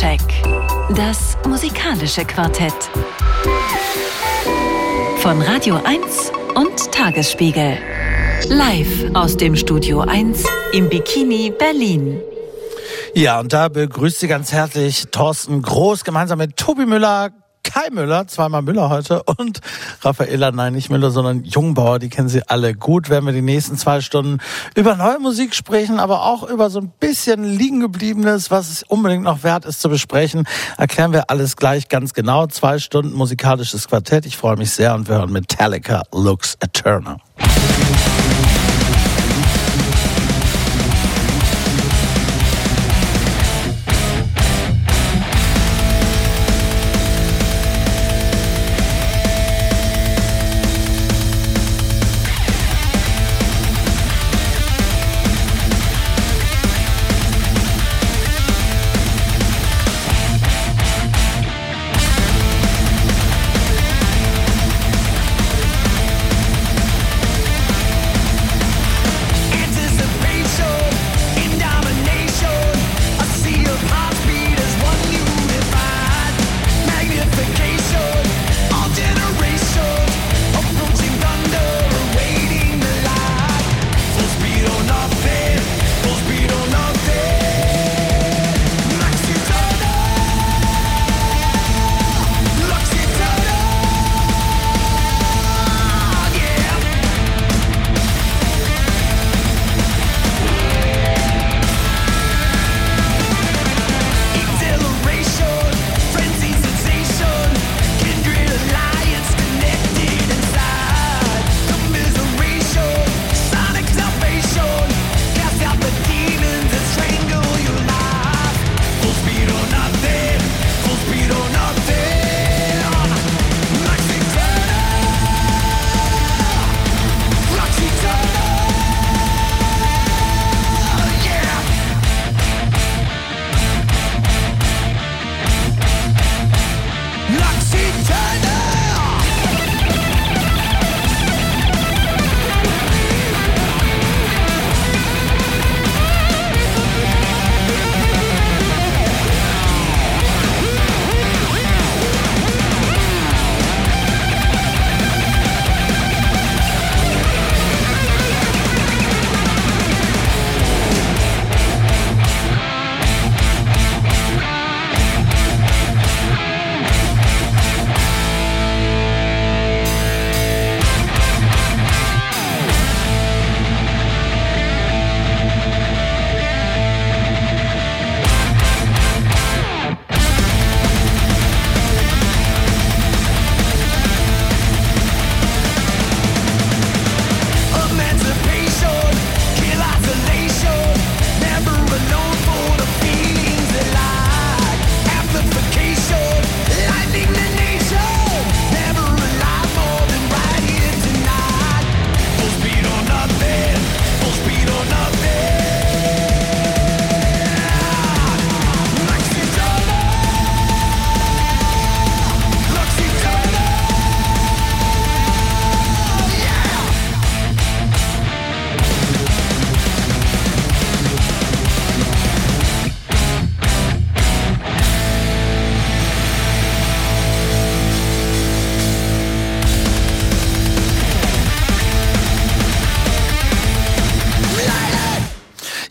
Soundcheck. Das musikalische Quartett. Von Radio 1 und Tagesspiegel. Live aus dem Studio 1 im Bikini Berlin. Ja, und da begrüßt Sie ganz herzlich Thorsten Groß gemeinsam mit Tobi Müller, Kai Müller, zweimal Müller heute und Raffaella, nein, nicht Müller, sondern Jungbauer, die kennen Sie alle gut. Werden wir die nächsten zwei Stunden über neue Musik sprechen, aber auch über so ein bisschen liegen gebliebenes, was es unbedingt noch wert ist zu besprechen. Erklären wir alles gleich ganz genau. Zwei Stunden musikalisches Quartett. Ich freue mich sehr und wir hören Metallica Looks Eternal.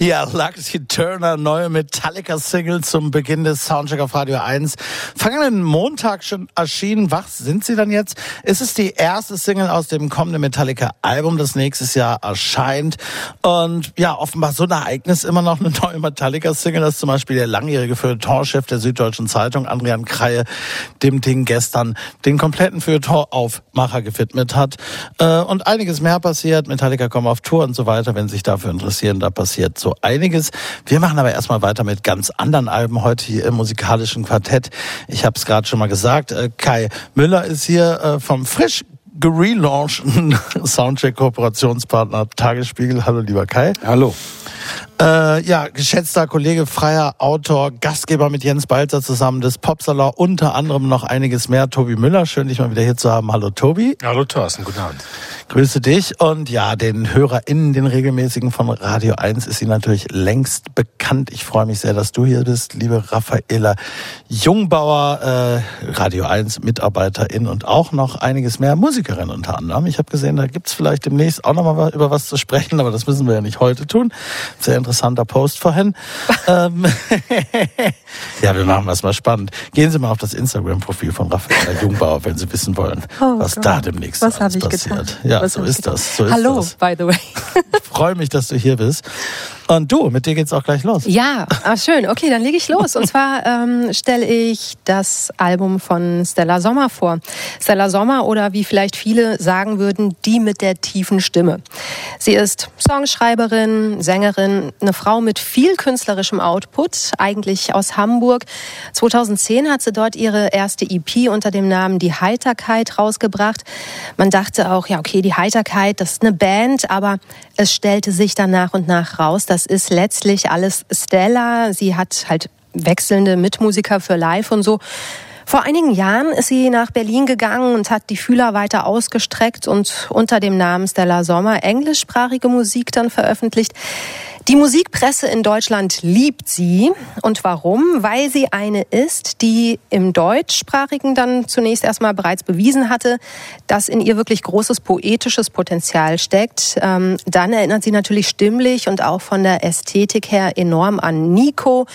Ja, Luxy Turner, neue Metallica-Single zum Beginn des Soundcheck auf Radio 1. Vergangenen Montag schon erschienen. Was sind sie dann jetzt? Es ist die erste Single aus dem kommenden Metallica-Album, das nächstes Jahr erscheint. Und ja, offenbar so ein Ereignis immer noch eine neue Metallica-Single, das zum Beispiel der langjährige Feuilleton-Chef der Süddeutschen Zeitung, Adrian Kreie, dem Ding gestern den kompletten Feuilleton-Aufmacher gewidmet hat. Äh, und einiges mehr passiert. Metallica kommen auf Tour und so weiter. Wenn sich dafür interessieren, da passiert so einiges. Wir machen aber erstmal weiter mit ganz anderen Alben heute hier im musikalischen Quartett. Ich habe es gerade schon mal gesagt. Äh, Kai Müller ist hier äh, vom frisch gelaunchten Soundcheck-Kooperationspartner Tagesspiegel. Hallo, lieber Kai. Hallo. Äh, ja, geschätzter Kollege, freier Autor, Gastgeber mit Jens Balzer zusammen des Popsalar, unter anderem noch einiges mehr. Tobi Müller, schön dich mal wieder hier zu haben. Hallo Tobi. Hallo Thorsten, guten Abend. Grüße dich und ja, den HörerInnen, den regelmäßigen von Radio 1 ist sie natürlich längst bekannt. Ich freue mich sehr, dass du hier bist, liebe Raffaela Jungbauer, äh, Radio 1 Mitarbeiterin und auch noch einiges mehr Musikerin unter anderem. Ich habe gesehen, da gibt's vielleicht demnächst auch noch mal über was zu sprechen, aber das müssen wir ja nicht heute tun. Sehr interessanter Post vorhin. ähm, ja, wir machen was mal spannend. Gehen Sie mal auf das Instagram-Profil von Raffaela Jungbauer, wenn Sie wissen wollen, oh, was Gott. da demnächst was alles passiert. Getan? Ja, was so ist das. So ist Hallo, das. by the way. ich freue mich, dass du hier bist. Und du, mit dir geht's auch gleich los. Ja, ah, schön. Okay, dann lege ich los. Und zwar ähm, stelle ich das Album von Stella Sommer vor. Stella Sommer oder wie vielleicht viele sagen würden, die mit der tiefen Stimme. Sie ist Songschreiberin, Sängerin, eine Frau mit viel künstlerischem Output, eigentlich aus Hamburg. 2010 hat sie dort ihre erste EP unter dem Namen Die Heiterkeit rausgebracht. Man dachte auch, ja, okay, die Heiterkeit, das ist eine Band, aber es stellte sich dann nach und nach raus, dass das ist letztlich alles Stella. Sie hat halt wechselnde Mitmusiker für Live und so. Vor einigen Jahren ist sie nach Berlin gegangen und hat die Fühler weiter ausgestreckt und unter dem Namen Stella Sommer englischsprachige Musik dann veröffentlicht. Die Musikpresse in Deutschland liebt sie. Und warum? Weil sie eine ist, die im deutschsprachigen dann zunächst erstmal bereits bewiesen hatte, dass in ihr wirklich großes poetisches Potenzial steckt. Ähm, dann erinnert sie natürlich stimmlich und auch von der Ästhetik her enorm an Nico.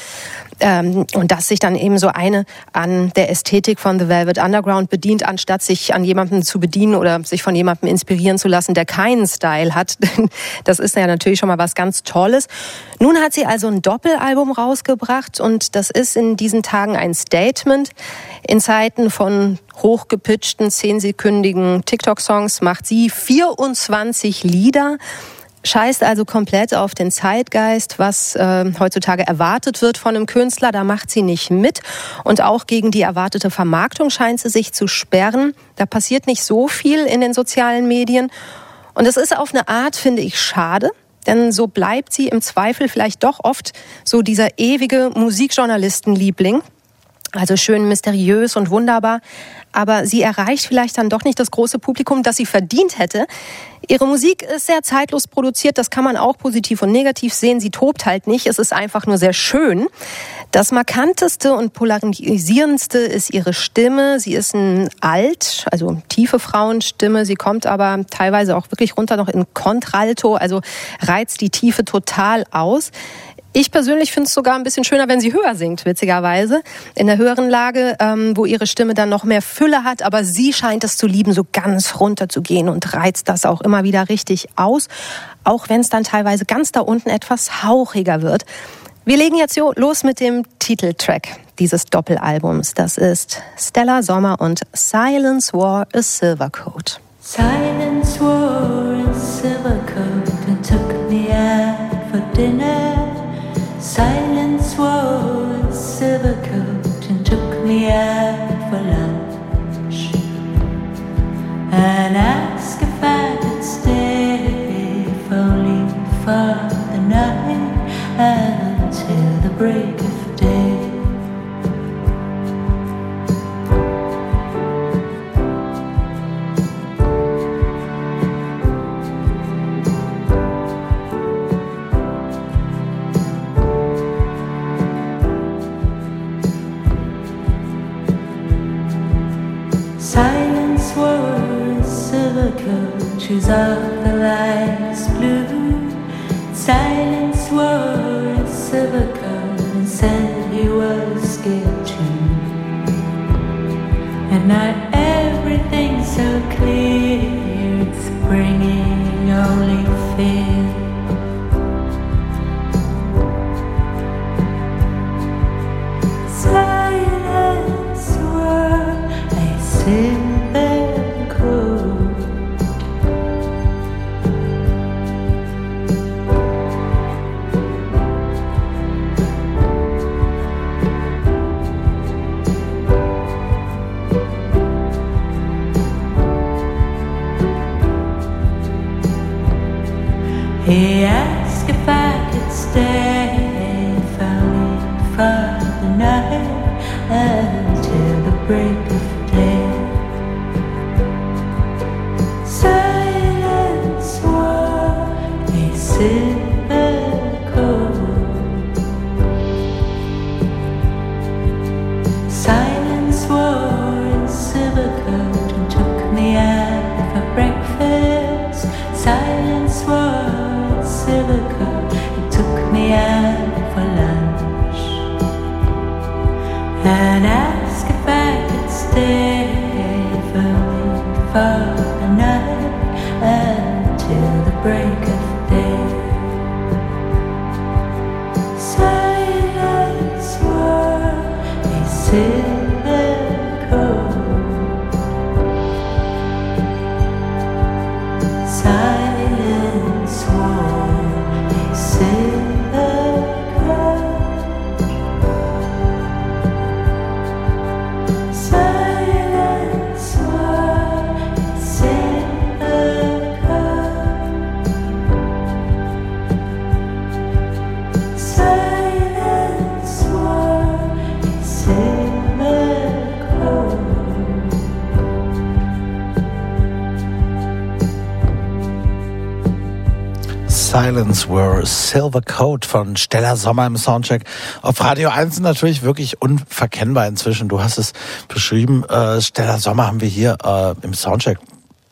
Ähm, und dass sich dann eben so eine an der Ästhetik von The Velvet Underground bedient, anstatt sich an jemanden zu bedienen oder sich von jemandem inspirieren zu lassen, der keinen Style hat. Das ist ja natürlich schon mal was ganz Tolles. Nun hat sie also ein Doppelalbum rausgebracht und das ist in diesen Tagen ein Statement. In Zeiten von hochgepitchten, zehnsekündigen TikTok-Songs macht sie 24 Lieder scheißt also komplett auf den Zeitgeist, was äh, heutzutage erwartet wird von einem Künstler. Da macht sie nicht mit. Und auch gegen die erwartete Vermarktung scheint sie sich zu sperren. Da passiert nicht so viel in den sozialen Medien. Und es ist auf eine Art, finde ich, schade. Denn so bleibt sie im Zweifel vielleicht doch oft so dieser ewige Musikjournalistenliebling. Also schön mysteriös und wunderbar. Aber sie erreicht vielleicht dann doch nicht das große Publikum, das sie verdient hätte. Ihre Musik ist sehr zeitlos produziert. Das kann man auch positiv und negativ sehen. Sie tobt halt nicht. Es ist einfach nur sehr schön. Das markanteste und polarisierendste ist ihre Stimme. Sie ist ein alt, also tiefe Frauenstimme. Sie kommt aber teilweise auch wirklich runter noch in Contralto, also reizt die Tiefe total aus. Ich persönlich finde es sogar ein bisschen schöner, wenn sie höher singt, witzigerweise. In der höheren Lage, ähm, wo ihre Stimme dann noch mehr Fülle hat, aber sie scheint es zu lieben, so ganz runter zu gehen und reizt das auch immer wieder richtig aus, auch wenn es dann teilweise ganz da unten etwas hauchiger wird. Wir legen jetzt los mit dem Titeltrack dieses Doppelalbums. Das ist Stella Sommer und Silence Wore a Silver Coat. Silence wore a silver coat and took me out for dinner. Silence wore a silver coat and took me out for lunch. And asked if I could stay if only for the night until the break of Silence was silver coaches of the lights blue. Silence a silver coat and said he was scared too. And not everything's so clear, it's bringing only fear. Silence Were Silver Coat von Stella Sommer im Soundcheck. Auf Radio 1 natürlich wirklich unverkennbar inzwischen. Du hast es beschrieben. Äh, Stella Sommer haben wir hier äh, im Soundcheck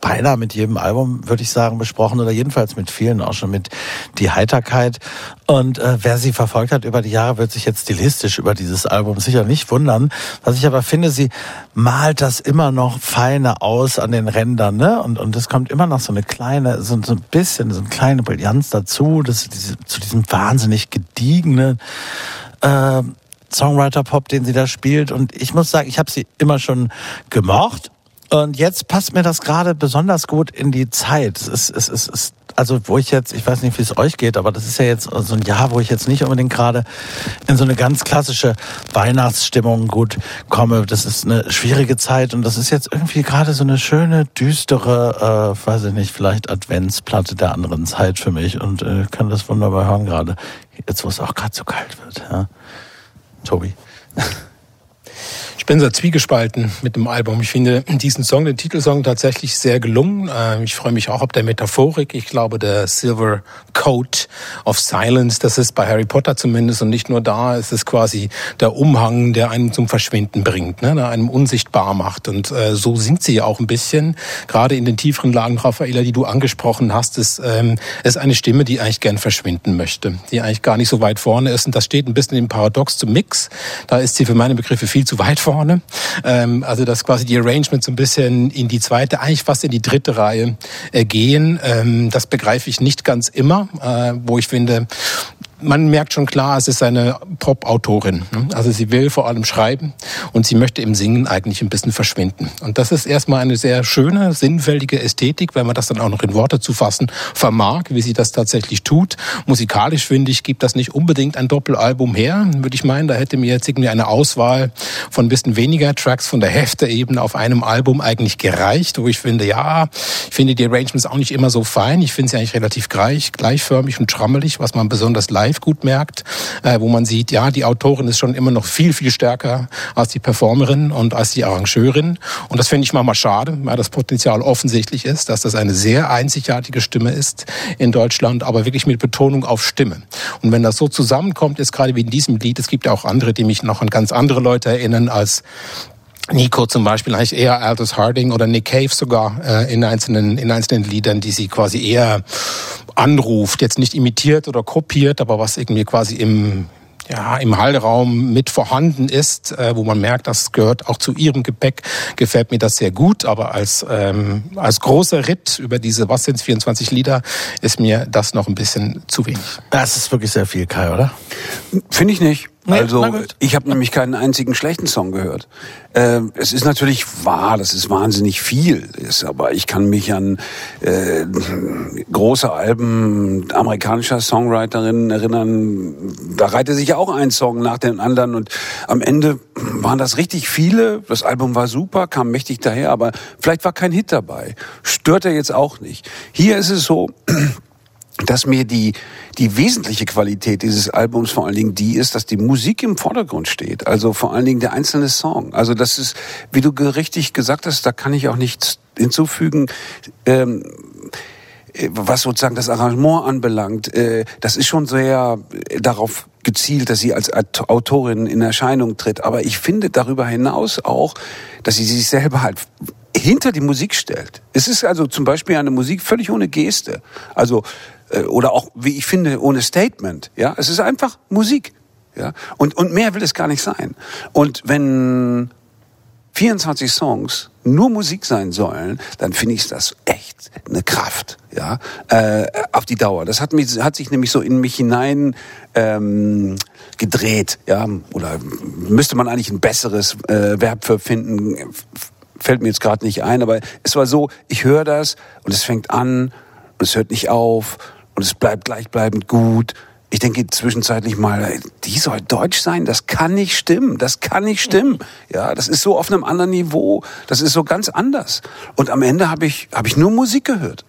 beinahe mit jedem Album, würde ich sagen, besprochen oder jedenfalls mit vielen, auch schon mit Die Heiterkeit. Und äh, wer sie verfolgt hat über die Jahre, wird sich jetzt stilistisch über dieses Album sicher nicht wundern. Was ich aber finde, sie malt das immer noch feiner aus an den Rändern, ne? Und, und es kommt immer noch so eine kleine, so, so ein bisschen, so eine kleine Brillanz dazu, das, diese, zu diesem wahnsinnig gediegenen äh, Songwriter-Pop, den sie da spielt. Und ich muss sagen, ich habe sie immer schon gemocht. Und jetzt passt mir das gerade besonders gut in die Zeit. Es ist, es ist, es ist also wo ich jetzt, ich weiß nicht, wie es euch geht, aber das ist ja jetzt so ein Jahr, wo ich jetzt nicht unbedingt gerade in so eine ganz klassische Weihnachtsstimmung gut komme. Das ist eine schwierige Zeit und das ist jetzt irgendwie gerade so eine schöne, düstere, äh, weiß ich nicht, vielleicht Adventsplatte der anderen Zeit für mich und äh, kann das wunderbar hören gerade. Jetzt, wo es auch gerade so kalt wird. Ja. Tobi. Ich bin sehr zwiegespalten mit dem Album. Ich finde diesen Song, den Titelsong, tatsächlich sehr gelungen. Ähm, Ich freue mich auch ob der Metaphorik. Ich glaube, der Silver Coat of Silence, das ist bei Harry Potter zumindest und nicht nur da, es ist quasi der Umhang, der einen zum Verschwinden bringt, ne, der einem unsichtbar macht. Und äh, so singt sie ja auch ein bisschen. Gerade in den tieferen Lagen, Raffaella, die du angesprochen hast, ist, ähm, ist eine Stimme, die eigentlich gern verschwinden möchte, die eigentlich gar nicht so weit vorne ist. Und das steht ein bisschen im Paradox zum Mix. Da ist sie für meine Begriffe viel zu weit vorne. Ähm, also dass quasi die Arrangements so ein bisschen in die zweite, eigentlich fast in die dritte Reihe äh, gehen. Ähm, das begreife ich nicht ganz immer, äh, wo ich finde, man merkt schon klar, es ist eine Pop-Autorin. Also sie will vor allem schreiben und sie möchte im Singen eigentlich ein bisschen verschwinden. Und das ist erstmal eine sehr schöne, sinnfältige Ästhetik, wenn man das dann auch noch in Worte zu fassen vermag, wie sie das tatsächlich tut. Musikalisch finde ich, gibt das nicht unbedingt ein Doppelalbum her, würde ich meinen. Da hätte mir jetzt irgendwie eine Auswahl von ein bisschen weniger Tracks von der Hefte-Ebene auf einem Album eigentlich gereicht, wo ich finde, ja, ich finde die Arrangements auch nicht immer so fein. Ich finde sie eigentlich relativ gleich, gleichförmig und schrammelig, was man besonders live gut merkt, äh, wo man sieht, ja, die Autorin ist schon immer noch viel, viel stärker als die Performerin und als die Arrangeurin. Und das finde ich manchmal schade, weil das Potenzial offensichtlich ist, dass das eine sehr einzigartige Stimme ist in Deutschland, aber wirklich mit Betonung auf Stimme. Und wenn das so zusammenkommt, ist gerade wie in diesem Lied, es gibt ja auch andere, die mich noch an ganz andere Leute erinnern als Nico zum Beispiel eigentlich eher Aldous Harding oder Nick Cave sogar äh, in einzelnen in einzelnen Liedern, die sie quasi eher anruft, jetzt nicht imitiert oder kopiert, aber was irgendwie quasi im ja, im Hallraum mit vorhanden ist, äh, wo man merkt, das gehört auch zu ihrem Gepäck, gefällt mir das sehr gut. Aber als, ähm, als großer Ritt über diese, was sind 24 Lieder, ist mir das noch ein bisschen zu wenig. Das ist wirklich sehr viel, Kai, oder? Finde ich nicht. Nee, also ich habe nämlich keinen einzigen schlechten Song gehört. Ähm, es ist natürlich wahr, dass es wahnsinnig viel ist, aber ich kann mich an äh, große Alben amerikanischer Songwriterinnen erinnern. Da reihte sich ja auch ein Song nach dem anderen und am Ende waren das richtig viele. Das Album war super, kam mächtig daher, aber vielleicht war kein Hit dabei. Stört er jetzt auch nicht. Hier ist es so. Dass mir die, die wesentliche Qualität dieses Albums vor allen Dingen die ist, dass die Musik im Vordergrund steht. Also vor allen Dingen der einzelne Song. Also das ist, wie du richtig gesagt hast, da kann ich auch nichts hinzufügen. Ähm, was sozusagen das Arrangement anbelangt, äh, das ist schon sehr äh, darauf gezielt, dass sie als Autorin in Erscheinung tritt. Aber ich finde darüber hinaus auch, dass sie sich selber halt hinter die Musik stellt. Es ist also zum Beispiel eine Musik völlig ohne Geste. Also oder auch, wie ich finde, ohne Statement. Ja, es ist einfach Musik. Ja, und und mehr will es gar nicht sein. Und wenn 24 Songs nur Musik sein sollen, dann finde ich das echt eine Kraft, ja, äh, auf die Dauer. Das hat mich, hat sich nämlich so in mich hinein ähm, gedreht, ja, oder müsste man eigentlich ein besseres äh, Verb für finden? Fällt mir jetzt gerade nicht ein, aber es war so, ich höre das und es fängt an und es hört nicht auf und es bleibt gleichbleibend gut ich denke zwischenzeitlich mal, die soll deutsch sein, das kann nicht stimmen, das kann nicht stimmen. Ja, das ist so auf einem anderen Niveau, das ist so ganz anders. Und am Ende habe ich, habe ich nur Musik gehört.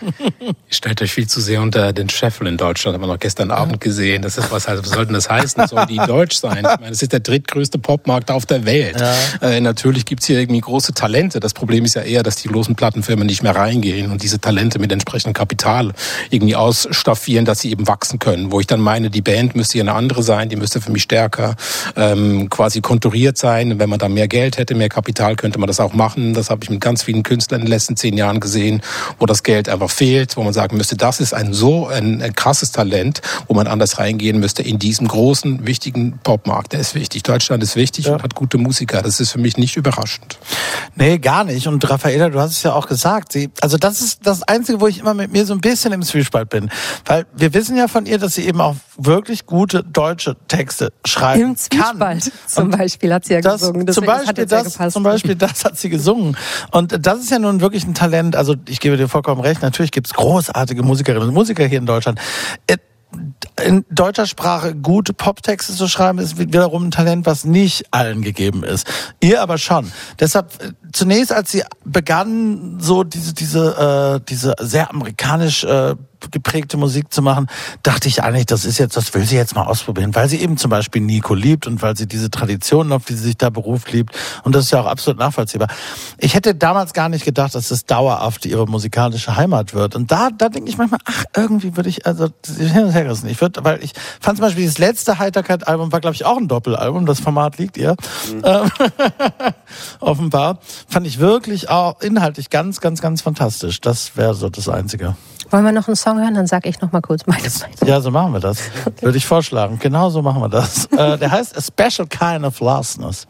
Ihr stellt euch viel zu sehr unter den Scheffel in Deutschland, haben wir noch gestern Abend gesehen. Das ist was, was soll denn das heißen? Sollen die deutsch sein? Ich meine, das ist der drittgrößte Popmarkt auf der Welt. Ja. Äh, natürlich gibt's hier irgendwie große Talente. Das Problem ist ja eher, dass die großen Plattenfirmen nicht mehr reingehen und diese Talente mit entsprechendem Kapital irgendwie ausstaffieren, dass sie eben wachsen können. Wo ich dann meine, die Band müsste hier eine andere sein, die müsste für mich stärker ähm, quasi konturiert sein. Wenn man da mehr Geld hätte, mehr Kapital, könnte man das auch machen. Das habe ich mit ganz vielen Künstlern in den letzten zehn Jahren gesehen, wo das Geld einfach fehlt, wo man sagen müsste, das ist ein so ein, ein krasses Talent, wo man anders reingehen müsste in diesem großen, wichtigen Popmarkt. Der ist wichtig. Deutschland ist wichtig ja. und hat gute Musiker. Das ist für mich nicht überraschend. Nee, gar nicht. Und Raffaella, du hast es ja auch gesagt. Sie, also das ist das Einzige, wo ich immer mit mir so ein bisschen im Zwiespalt bin. Weil wir wissen ja von ihr, dass sie eben auch wirklich gute deutsche Texte schreibt. Im Zwiespalt zum Beispiel hat sie ja das, gesungen. Deswegen, zum Beispiel das, ja zum Beispiel das hat sie gesungen. Und das ist ja nun wirklich ein Talent. Also ich gebe dir vollkommen recht. Natürlich gibt es großartige Musikerinnen und Musiker hier in Deutschland. Äh, in deutscher Sprache gute Poptexte zu schreiben, ist wiederum ein Talent, was nicht allen gegeben ist. Ihr aber schon. Deshalb äh, zunächst, als sie begann, so diese diese äh, diese sehr amerikanisch äh, geprägte Musik zu machen, dachte ich eigentlich, das ist jetzt, das will sie jetzt mal ausprobieren, weil sie eben zum Beispiel Nico liebt und weil sie diese Traditionen, auf die sie sich da beruft, liebt. Und das ist ja auch absolut nachvollziehbar. Ich hätte damals gar nicht gedacht, dass das dauerhaft ihre musikalische Heimat wird. Und da, da denke ich manchmal, ach, irgendwie würde ich, also, hin und her gerissen. Ich würde, weil ich fand zum Beispiel das letzte Heiterkeit-Album war, glaube ich, auch ein Doppelalbum. Das Format liegt ihr. Mhm. Ähm, offenbar. Fand ich wirklich auch inhaltlich ganz, ganz, ganz fantastisch. Das wäre so das Einzige. Wollen wir noch einen Song hören? Dann sag ich noch mal kurz meine Meinung. Ja, so machen wir das. Würde ich vorschlagen. Genau so machen wir das. Äh, der heißt A Special Kind of Lostness.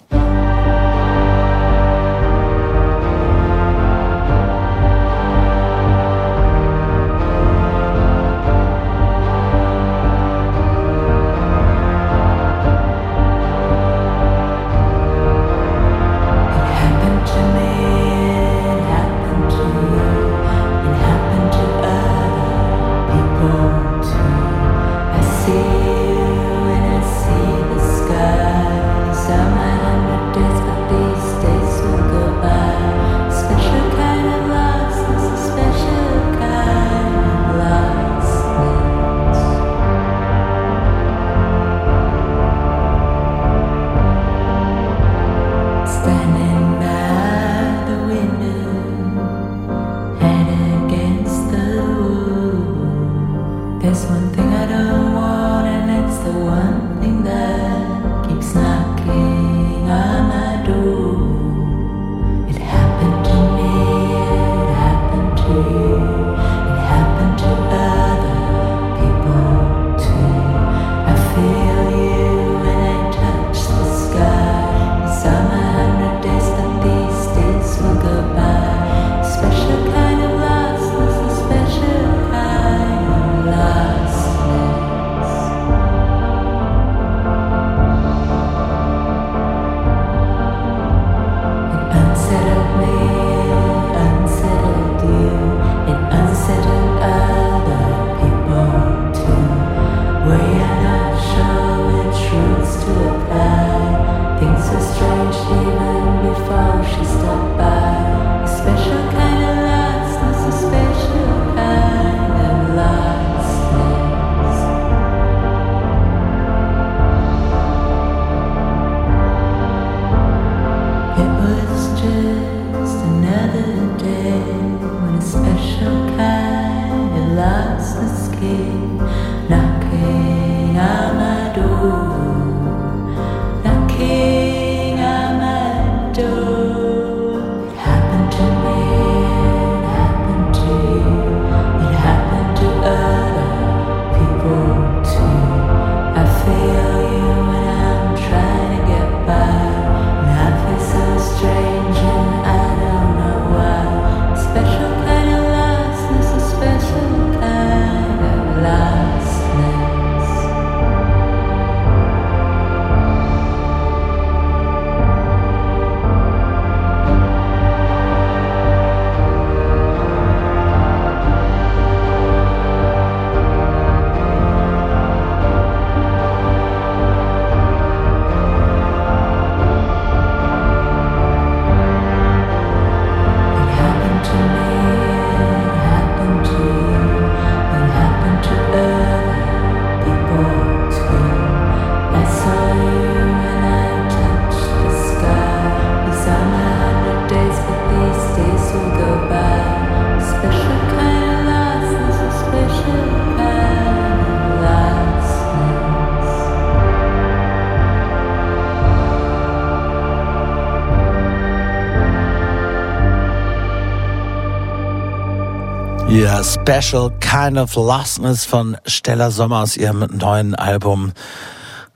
Special Kind of Lostness von Stella Sommer aus ihrem neuen Album.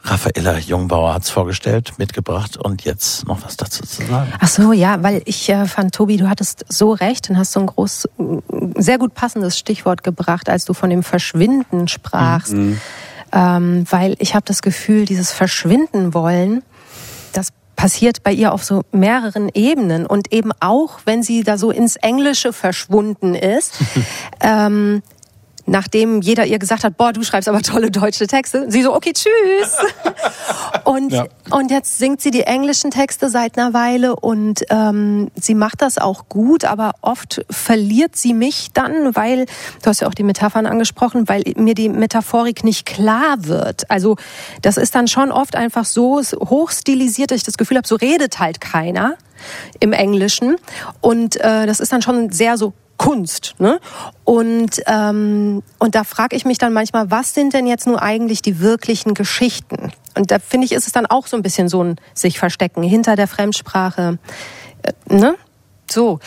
Raffaella Jungbauer hat's vorgestellt, mitgebracht und jetzt noch was dazu zu sagen. Ach so, ja, weil ich äh, fand, Tobi, du hattest so recht und hast so ein groß, sehr gut passendes Stichwort gebracht, als du von dem Verschwinden sprachst. Mhm. Ähm, weil ich habe das Gefühl, dieses Verschwinden wollen, passiert bei ihr auf so mehreren Ebenen und eben auch, wenn sie da so ins Englische verschwunden ist. ähm, nachdem jeder ihr gesagt hat, boah, du schreibst aber tolle deutsche Texte. Sie so, okay, tschüss. und, ja. und jetzt singt sie die englischen Texte seit einer Weile und ähm, sie macht das auch gut, aber oft verliert sie mich dann, weil, du hast ja auch die Metaphern angesprochen, weil mir die Metaphorik nicht klar wird. Also das ist dann schon oft einfach so hochstilisiert, dass ich das Gefühl habe, so redet halt keiner im Englischen. Und äh, das ist dann schon sehr so Kunst. Ne? Und, ähm, und da frage ich mich dann manchmal, was sind denn jetzt nur eigentlich die wirklichen Geschichten? Und da finde ich, ist es dann auch so ein bisschen so ein sich verstecken hinter der Fremdsprache. Äh, ne? So,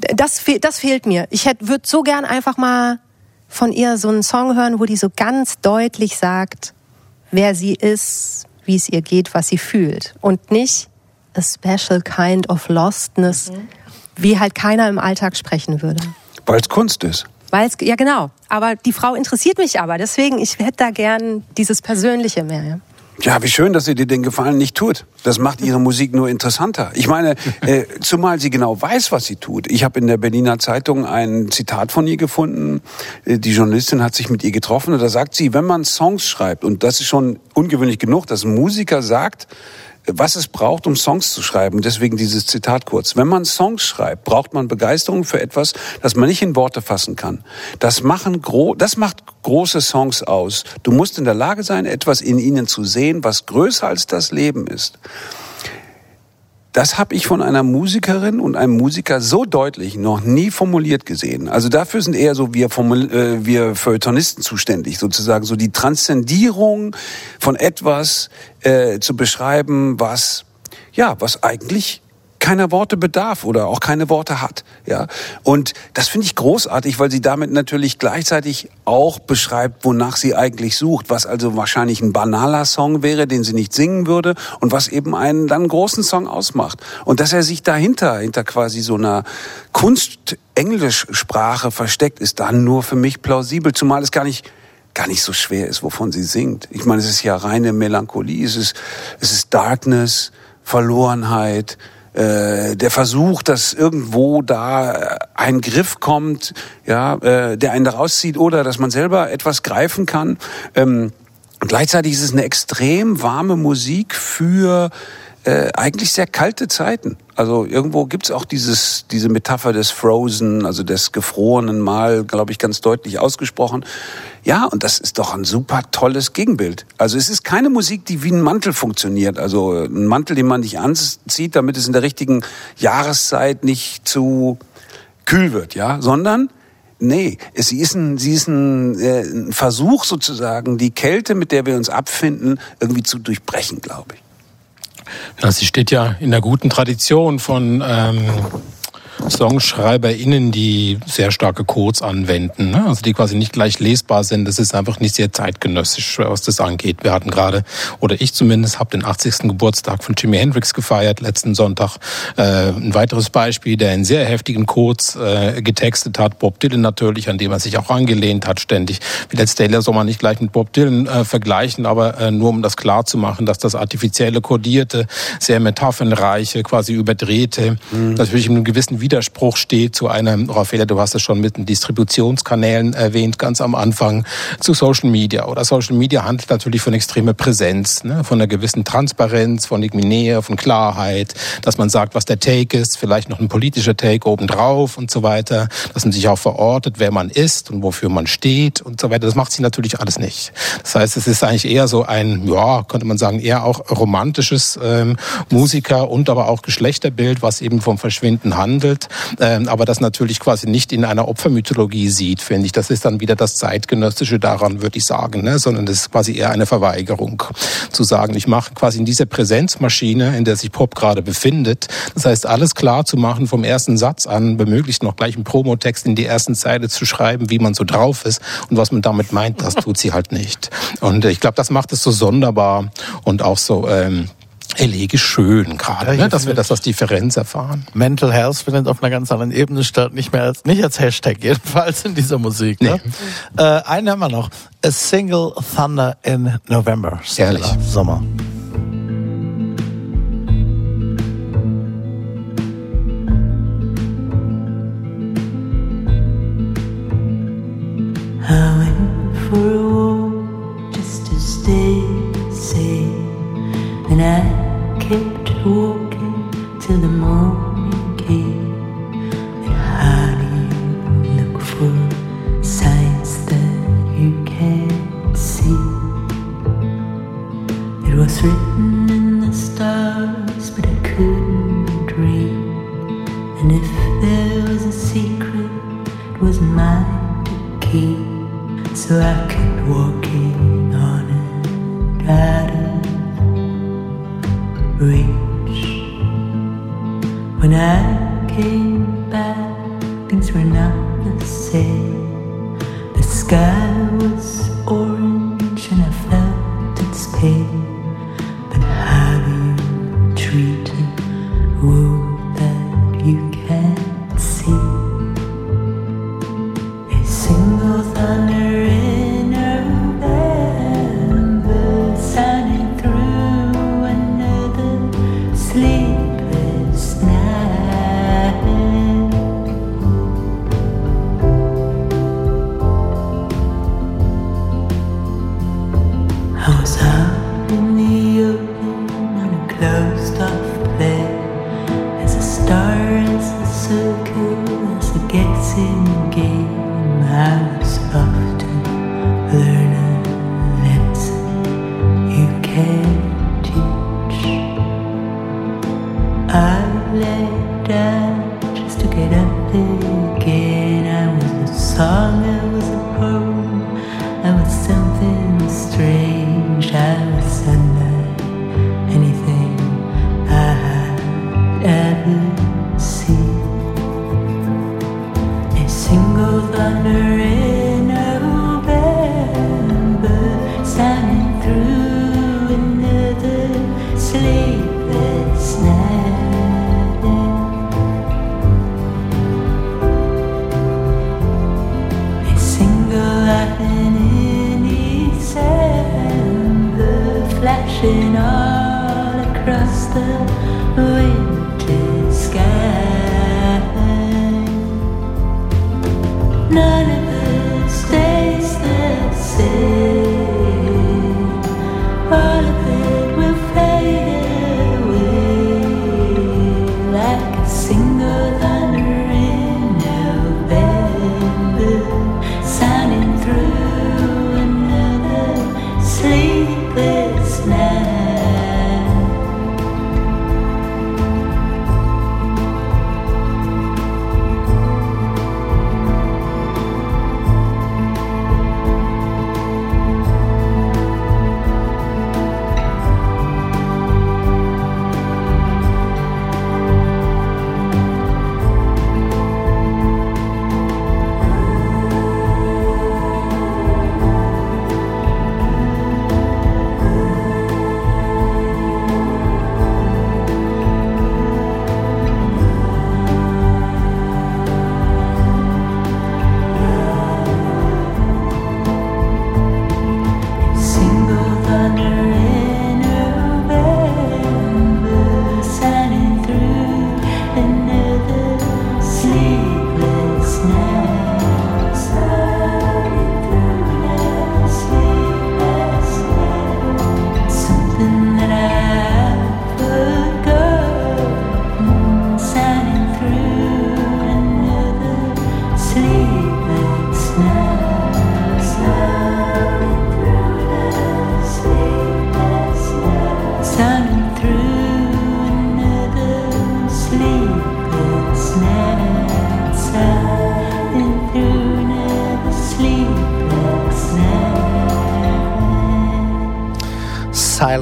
das, das fehlt mir. Ich würde so gern einfach mal von ihr so einen Song hören, wo die so ganz deutlich sagt, wer sie ist, wie es ihr geht, was sie fühlt. Und nicht a special kind of lostness, mhm wie halt keiner im Alltag sprechen würde. Weil es Kunst ist. Weil es, ja genau. Aber die Frau interessiert mich aber. Deswegen, ich hätte da gern dieses Persönliche mehr. Ja. Ja, wie schön, dass sie dir den Gefallen nicht tut. Das macht ihre Musik nur interessanter. Ich meine, äh, zumal sie genau weiß, was sie tut. Ich habe in der Berliner Zeitung ein Zitat von ihr gefunden. Äh, die Journalistin hat sich mit ihr getroffen und da sagt sie, wenn man Songs schreibt, und das ist schon ungewöhnlich genug, dass ein Musiker sagt, was es braucht, um Songs zu schreiben. Deswegen dieses Zitat kurz. Wenn man Songs schreibt, braucht man Begeisterung für etwas, das man nicht in Worte fassen kann. Das, machen gro das macht große Songs aus. Du musst in der Lage sein, etwas in ihnen zu sehen, was größer als das Leben ist. Das habe ich von einer Musikerin und einem Musiker so deutlich noch nie formuliert gesehen. Also dafür sind eher so wir, Formul äh, wir Feuilletonisten zuständig, sozusagen so die Transzendierung von etwas äh, zu beschreiben, was ja, was eigentlich keiner Worte bedarf oder auch keine Worte hat. Ja, und das finde ich großartig, weil sie damit natürlich gleichzeitig auch beschreibt, wonach sie eigentlich sucht, was also wahrscheinlich ein banaler Song wäre, den sie nicht singen würde und was eben einen dann großen Song ausmacht. Und dass er sich dahinter, hinter quasi so einer Kunst-Englischsprache versteckt, ist dann nur für mich plausibel, zumal es gar nicht gar nicht so schwer ist, wovon sie singt. Ich meine, es ist ja reine Melancholie, es ist, es ist Darkness, Verlorenheit, äh, der Versuch, dass irgendwo da äh, ein Griff kommt, ja, äh, der einen da rauszieht oder dass man selber etwas greifen kann. Ähm, gleichzeitig ist es eine extrem warme Musik für äh, eigentlich sehr kalte Zeiten. Also irgendwo gibt's auch dieses, diese Metapher des Frozen, also des Gefrorenen mal, glaube ich, ganz deutlich ausgesprochen. Ja, und das ist doch ein super tolles Gegenbild. Also es ist keine Musik, die wie ein Mantel funktioniert. Also ein Mantel, den man nicht anzieht, damit es in der richtigen Jahreszeit nicht zu kühl wird, ja, sondern Nee, sie ist ein, sie ist ein, äh, ein Versuch sozusagen, die Kälte, mit der wir uns abfinden, irgendwie zu durchbrechen, glaube ich. Ja, sie steht ja in der guten Tradition von ähm, SongschreiberInnen, die sehr starke Codes anwenden, ne? also die quasi nicht gleich lesbar sind. Das ist einfach nicht sehr zeitgenössisch, was das angeht. Wir hatten gerade, oder ich zumindest, habe den 80. Geburtstag von Jimi Hendrix gefeiert letzten Sonntag. Äh, ein weiteres Beispiel, der in sehr heftigen Codes äh, getextet hat. Bob Dylan natürlich, an dem er sich auch angelehnt hat ständig. Will jetzt Taylor soll man nicht gleich mit Bob Dylan äh, vergleichen, aber äh, nur um das klar zu machen, dass das artifizielle, kodierte, sehr metaphernreiche, quasi überdrehte, mhm. natürlich in einem gewissen Widerspruch steht zu einem, Raffaele, du hast es schon mit den Distributionskanälen erwähnt, ganz am Anfang, zu Social Media. Oder Social Media handelt natürlich von extremer Präsenz, ne? von einer gewissen Transparenz, von Nähe, von Klarheit, dass man sagt, was der Take ist, vielleicht noch ein politischer Take obendrauf und so weiter, dass man sich auch verortet, wer man ist und wofür man steht und so weiter. Das macht sie natürlich alles nicht. Das heißt, es ist eigentlich eher so ein, ja, könnte man sagen, eher auch romantisches ähm, Musiker und aber auch Geschlechterbild, was eben vom Verschwinden handelt. Hat, ähm, aber das natürlich quasi nicht in einer Opfermythologie sieht, finde ich. Das ist dann wieder das Zeitgenössische daran, würde ich sagen, ne? sondern das ist quasi eher eine Verweigerung. Zu sagen, ich mache quasi in dieser Präsenzmaschine, in der sich Pop gerade befindet, das heißt, alles klar zu machen vom ersten Satz an, bemöglicht noch gleich einen Promotext in die ersten Zeile zu schreiben, wie man so drauf ist und was man damit meint, das tut sie halt nicht. Und ich glaube, das macht es so sonderbar und auch so ähm, elegisch schön gerade, Ja, ne? dass wir das als Differenz erfahren. Mental Health findet auf einer ganz anderen Ebene statt, nicht mehr als nicht als Hashtag jedenfalls in dieser Musik. Ne? Äh, einen haben wir noch: A Single Thunder in November. Stella Sommer. I went for a walk just to stay safe. And I So I kept walking on it out of. When I came back, things were not the same. The sky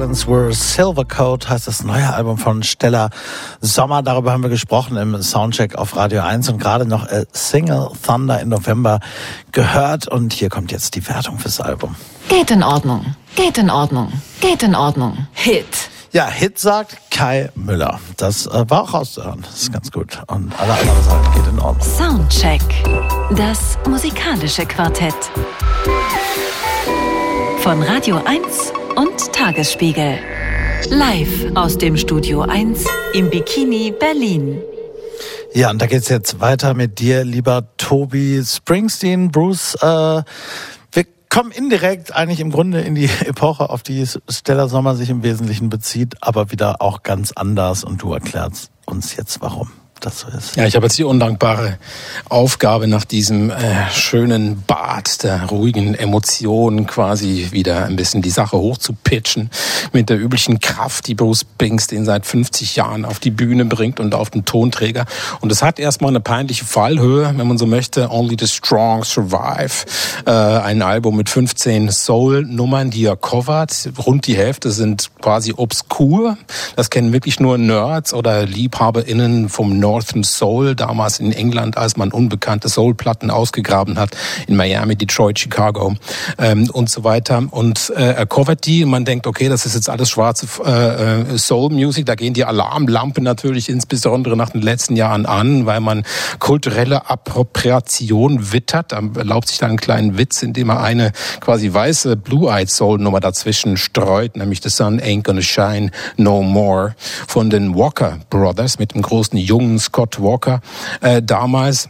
Silence Were Silvercoat heißt das neue Album von Stella Sommer. Darüber haben wir gesprochen im Soundcheck auf Radio 1 und gerade noch A Single Thunder im November gehört. Und hier kommt jetzt die Wertung fürs Album. Geht in Ordnung. Geht in Ordnung. Geht in Ordnung. Hit. Ja, Hit sagt Kai Müller. Das äh, war auch rauszuhören. Das ist ganz gut. Und alle anderen sagen, geht in Ordnung. Soundcheck. Das musikalische Quartett. Von Radio 1 und Tagesspiegel. Live aus dem Studio 1 im Bikini Berlin. Ja, und da geht's jetzt weiter mit dir, lieber Tobi Springsteen. Bruce, äh, wir kommen indirekt eigentlich im Grunde in die Epoche, auf die Stella Sommer sich im Wesentlichen bezieht, aber wieder auch ganz anders. Und du erklärst uns jetzt warum das so ist. Ja, ich habe jetzt die undankbare Aufgabe, nach diesem äh, schönen Bad der ruhigen Emotionen quasi wieder ein bisschen die Sache hochzupitchen mit der üblichen Kraft, die Bruce Springsteen seit 50 Jahren auf die Bühne bringt und auf den Tonträger. Und es hat erstmal eine peinliche Fallhöhe, wenn man so möchte. Only the Strong Survive. Äh, ein Album mit 15 Soul-Nummern, die er covert. Rund die Hälfte sind quasi obskur. Das kennen wirklich nur Nerds oder LiebhaberInnen vom Northern Soul, damals in England, als man unbekannte Soul-Platten ausgegraben hat, in Miami, Detroit, Chicago ähm, und so weiter. Und äh, er covert die und man denkt, okay, das ist jetzt alles schwarze äh, äh, Soul-Music, da gehen die Alarmlampen natürlich insbesondere nach den letzten Jahren an, weil man kulturelle Appropriation wittert. Da erlaubt sich dann einen kleinen Witz, indem er eine quasi weiße Blue-Eyed Soul-Nummer dazwischen streut, nämlich The Sun Ain't Gonna Shine No More von den Walker Brothers mit dem großen jungen Scott Walker äh, damals.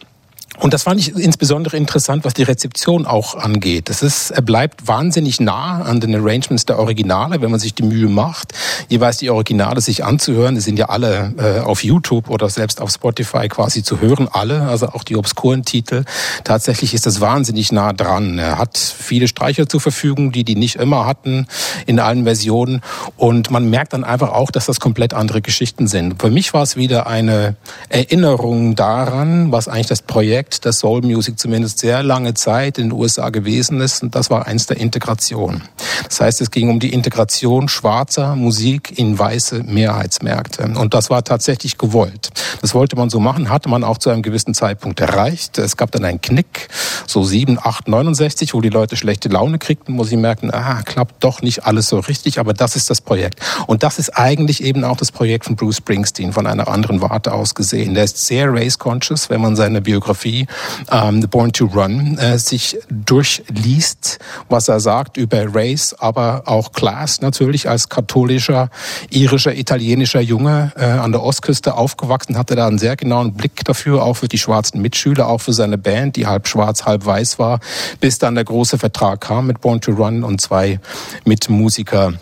Und das fand ich insbesondere interessant, was die Rezeption auch angeht. Es ist, er bleibt wahnsinnig nah an den Arrangements der Originale, wenn man sich die Mühe macht, jeweils die Originale sich anzuhören. Die sind ja alle äh, auf YouTube oder selbst auf Spotify quasi zu hören, alle, also auch die obskuren Titel. Tatsächlich ist das wahnsinnig nah dran. Er hat viele Streicher zur Verfügung, die die nicht immer hatten in allen Versionen. Und man merkt dann einfach auch, dass das komplett andere Geschichten sind. Für mich war es wieder eine Erinnerung daran, was eigentlich das Projekt Projekt der Soul Music zumindest sehr lange Zeit in den USA gewesen ist. Und das war eins der Integration. Das heißt, es ging um die Integration schwarzer Musik in weiße Mehrheitsmärkte. Und das war tatsächlich gewollt. Das wollte man so machen, hatte man auch zu einem gewissen Zeitpunkt erreicht. Es gab dann einen Knick, so 7, 8, 69, wo die Leute schlechte Laune kriegten, wo sie merkten, ah, klappt doch nicht alles so richtig, aber das ist das Projekt. Und das ist eigentlich eben auch das Projekt von Bruce Springsteen von einer anderen Warte aus gesehen. Der ist sehr race-conscious, wenn man seine Biografie Biografie ähm, Born to Run äh, sich durchliest, was er sagt über Race, aber auch Class natürlich als katholischer, irischer, italienischer Junge äh, an der Ostküste aufgewachsen, hatte da einen sehr genauen Blick dafür, auch für die schwarzen Mitschüler, auch für seine Band, die halb schwarz, halb weiß war, bis dann der große Vertrag kam mit Born to Run und zwei Mitmusiker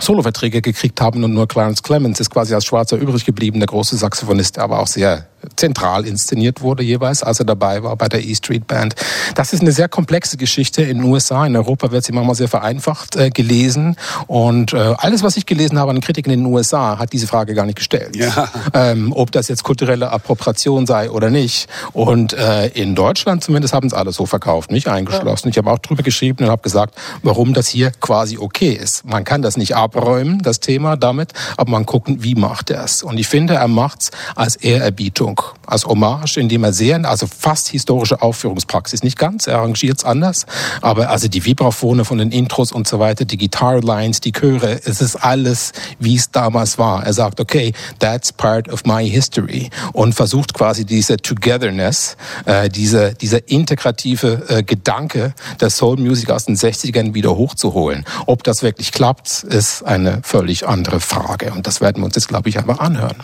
Soloverträge gekriegt haben und nur Clarence Clemens ist quasi als Schwarzer übrig geblieben, der große Saxophonist, der aber auch sehr zentral inszeniert wurde jeweils, als er dabei war bei der E Street Band. Das ist eine sehr komplexe Geschichte in den USA. In Europa wird sie manchmal sehr vereinfacht äh, gelesen. Und äh, alles, was ich gelesen habe an Kritiken in den USA, hat diese Frage gar nicht gestellt. Ja. Ähm, ob das jetzt kulturelle Appropriation sei oder nicht. Und äh, in Deutschland zumindest haben es alle so verkauft, nicht eingeschlossen. Ja. Ich habe auch drüber geschrieben und habe gesagt, warum das hier quasi okay ist. Man kann das nicht abräumen, das Thema damit, aber man gucken, wie macht er es. Und ich finde, er macht's als Ehrerbietung Aufführung, als Hommage, indem er sehr, also fast historische Aufführungspraxis, nicht ganz, er arrangiert es anders, aber also die Vibraphone von den Intros und so weiter, die Guitar-Lines, die Chöre, es ist alles, wie es damals war. Er sagt, okay, that's part of my history und versucht quasi diese Togetherness, äh, diese, dieser integrative äh, Gedanke der Soul Music aus den 60ern wieder hochzuholen. Ob das wirklich klappt, ist eine völlig andere Frage und das werden wir uns jetzt, glaube ich, einfach anhören.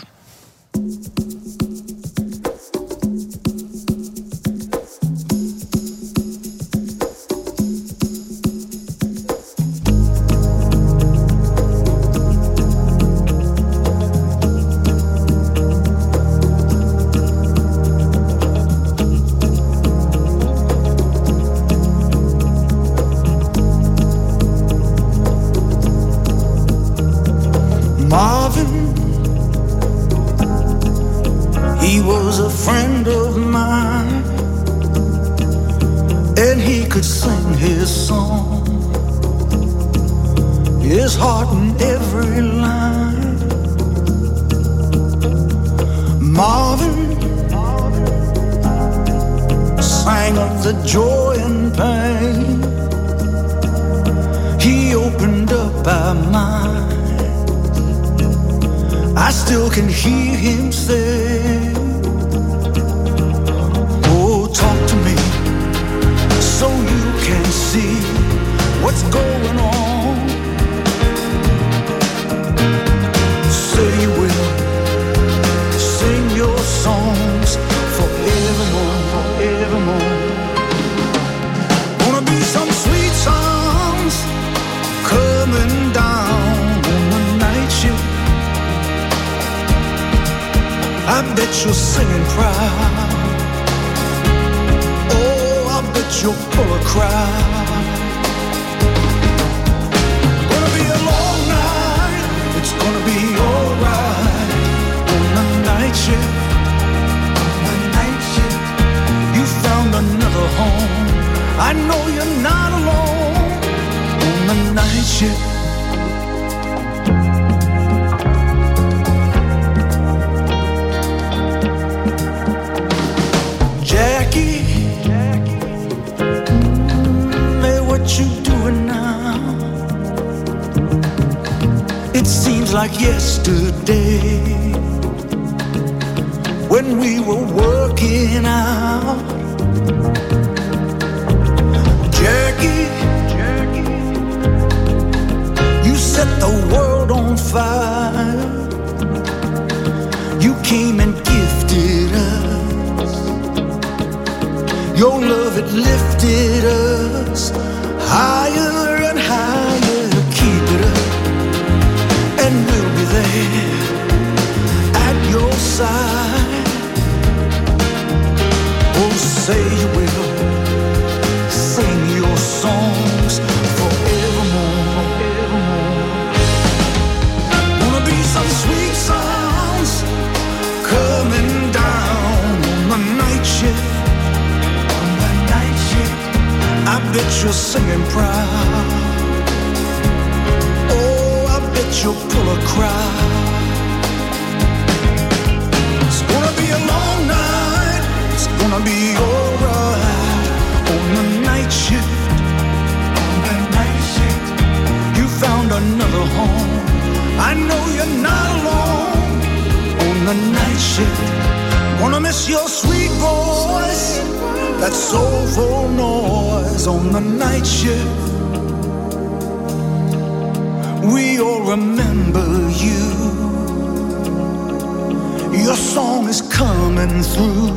You'll pull a crowd. It's gonna be a long night. It's gonna be alright on the night shift. On the night shift, you found another home. I know you're not alone on the night shift. Wanna miss your sweet voice, that soulful noise on the night shift. We all remember you. Your song is coming through.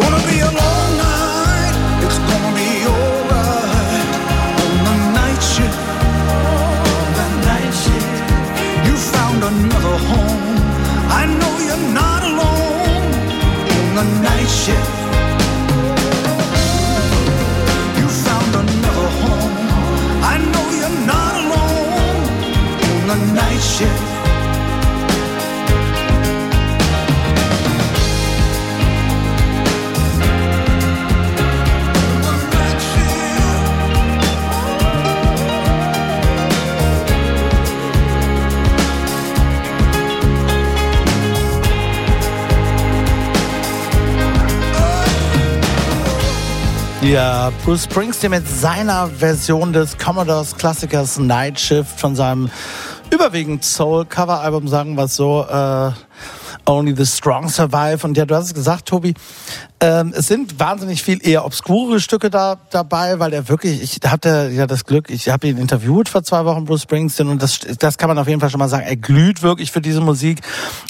Gonna be a long night. It's gonna be alright on the night shift. On the night shift, you found another home. I know you're not alone on the night shift. I know you're not alone on the night shift. Ja, Bruce Springsteen mit seiner Version des Commodores Klassikers Night Shift von seinem überwiegend Soul-Cover-Album, sagen wir es so, äh, Only the Strong Survive. Und ja, du hast es gesagt, Tobi, ähm, es sind wahnsinnig viel eher obskure Stücke da dabei, weil er wirklich, ich hatte ja das Glück, ich habe ihn interviewt vor zwei Wochen, Bruce Springsteen, und das, das kann man auf jeden Fall schon mal sagen, er glüht wirklich für diese Musik.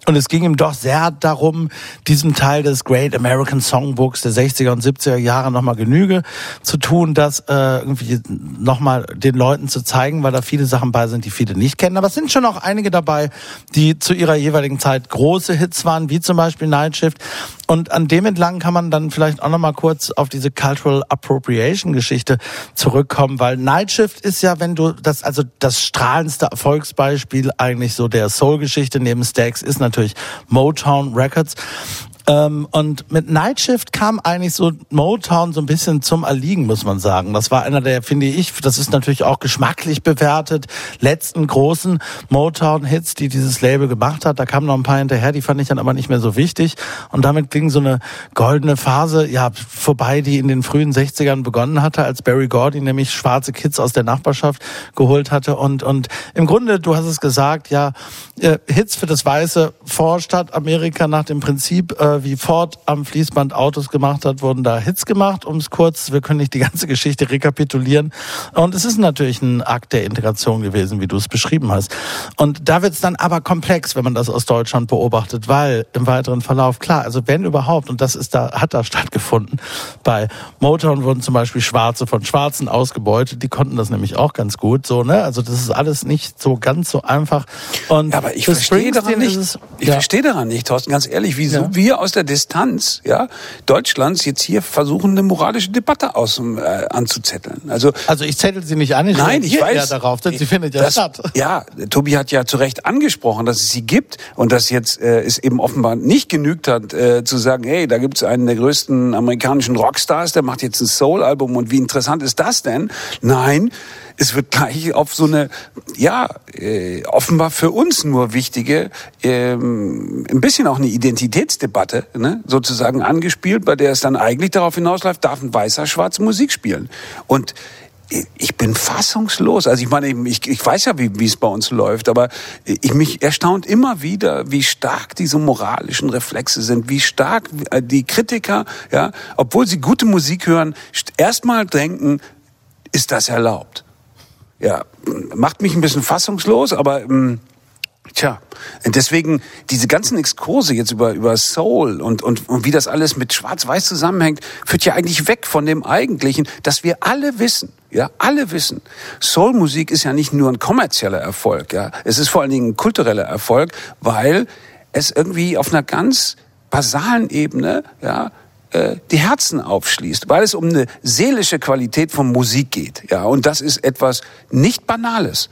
Und es ging ihm doch sehr darum, diesem Teil des Great American Songbooks der 60er und 70er Jahre nochmal Genüge zu tun, das äh, irgendwie nochmal den Leuten zu zeigen, weil da viele Sachen bei sind, die viele nicht kennen. Aber es sind schon auch einige dabei, die zu ihrer jeweiligen Zeit große Hits waren, wie zum Beispiel Night Shift. Und an dem entlang kann man dann vielleicht auch nochmal kurz auf diese Cultural Appropriation Geschichte zurückkommen, weil Night ist ja, wenn du das, also das strahlendste Erfolgsbeispiel eigentlich so der Soul-Geschichte neben Stax ist natürlich Motown Records. Ähm, und mit Night Shift kam eigentlich so Motown so ein bisschen zum Erliegen, muss man sagen. Das war einer der, finde ich, das ist natürlich auch geschmacklich bewertet, letzten großen Motown-Hits, die dieses Label gemacht hat. Da kamen noch ein paar hinterher, die fand ich dann aber nicht mehr so wichtig. Und damit ging so eine goldene Phase ja vorbei, die in den frühen 60ern begonnen hatte, als Barry Gordy nämlich schwarze Kids aus der Nachbarschaft geholt hatte. Und, und im Grunde, du hast es gesagt, ja, äh, Hits für das weiße Vorstadt Amerika nach dem Prinzip, äh, wie Ford am Fließband Autos gemacht hat, wurden da Hits gemacht, um es kurz, wir können nicht die ganze Geschichte rekapitulieren. Und es ist natürlich ein Akt der Integration gewesen, wie du es beschrieben hast. Und da wird es dann aber komplex, wenn man das aus Deutschland beobachtet, weil im weiteren Verlauf, klar, also wenn überhaupt, und das ist da, hat da stattgefunden, bei Motown wurden zum Beispiel Schwarze von Schwarzen ausgebeutet, die konnten das nämlich auch ganz gut, so, ne? Also das ist alles nicht so ganz so einfach. Und ja, aber ich verstehe daran nicht, es, ich ja. verstehe daran nicht, Thorsten, ganz ehrlich, wieso Ja. wir aus der Distanz, ja, Deutschlands jetzt hier versuchen, eine moralische Debatte aus, äh, anzuzetteln. Also, Also ich zettel sie nicht an, ich Nein, ich weiß. ja darauf, denn sie findet ja das, statt. Ja, Tobi hat ja zu Recht angesprochen, dass es sie gibt und dass jetzt äh, es eben offenbar nicht genügt hat, äh, zu sagen, hey, da gibt es einen der größten amerikanischen Rockstars, der macht jetzt ein Soul-Album und wie interessant ist das denn? Nein, es wird gleich auf so eine, ja, äh, offenbar für uns nur wichtige, ähm, ein bisschen auch eine Identitätsdebatte, ne, sozusagen angespielt, bei der es dann eigentlich darauf hinausläuft, darf ein Weißer schwarze Musik spielen. Und ich bin fassungslos. Also ich meine, ich, ich weiß ja, wie, wie es bei uns läuft, aber ich mich erstaunt immer wieder, wie stark diese moralischen Reflexe sind, wie stark äh, die Kritiker, ja, obwohl sie gute Musik hören, erstmal denken, ist das erlaubt? Ja, macht mich ein bisschen fassungslos, aber ähm, Tja, deswegen diese ganzen Exkurse jetzt über, über Soul und, und, und wie das alles mit Schwarz-Weiß zusammenhängt, führt ja eigentlich weg von dem Eigentlichen, dass wir alle wissen, ja, alle wissen, Soul-Musik ist ja nicht nur ein kommerzieller Erfolg, ja, es ist vor allen Dingen ein kultureller Erfolg, weil es irgendwie auf einer ganz basalen Ebene, ja, die Herzen aufschließt, weil es um eine seelische Qualität von Musik geht, ja, und das ist etwas nicht Banales.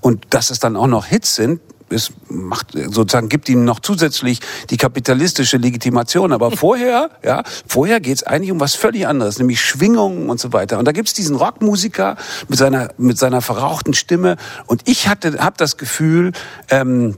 Und dass es dann auch noch Hits sind, es macht sozusagen gibt ihnen noch zusätzlich die kapitalistische Legitimation. Aber vorher, ja, vorher geht's eigentlich um was völlig anderes, nämlich Schwingungen und so weiter. Und da gibt's diesen Rockmusiker mit seiner mit seiner verrauchten Stimme. Und ich hatte, habe das Gefühl. Ähm,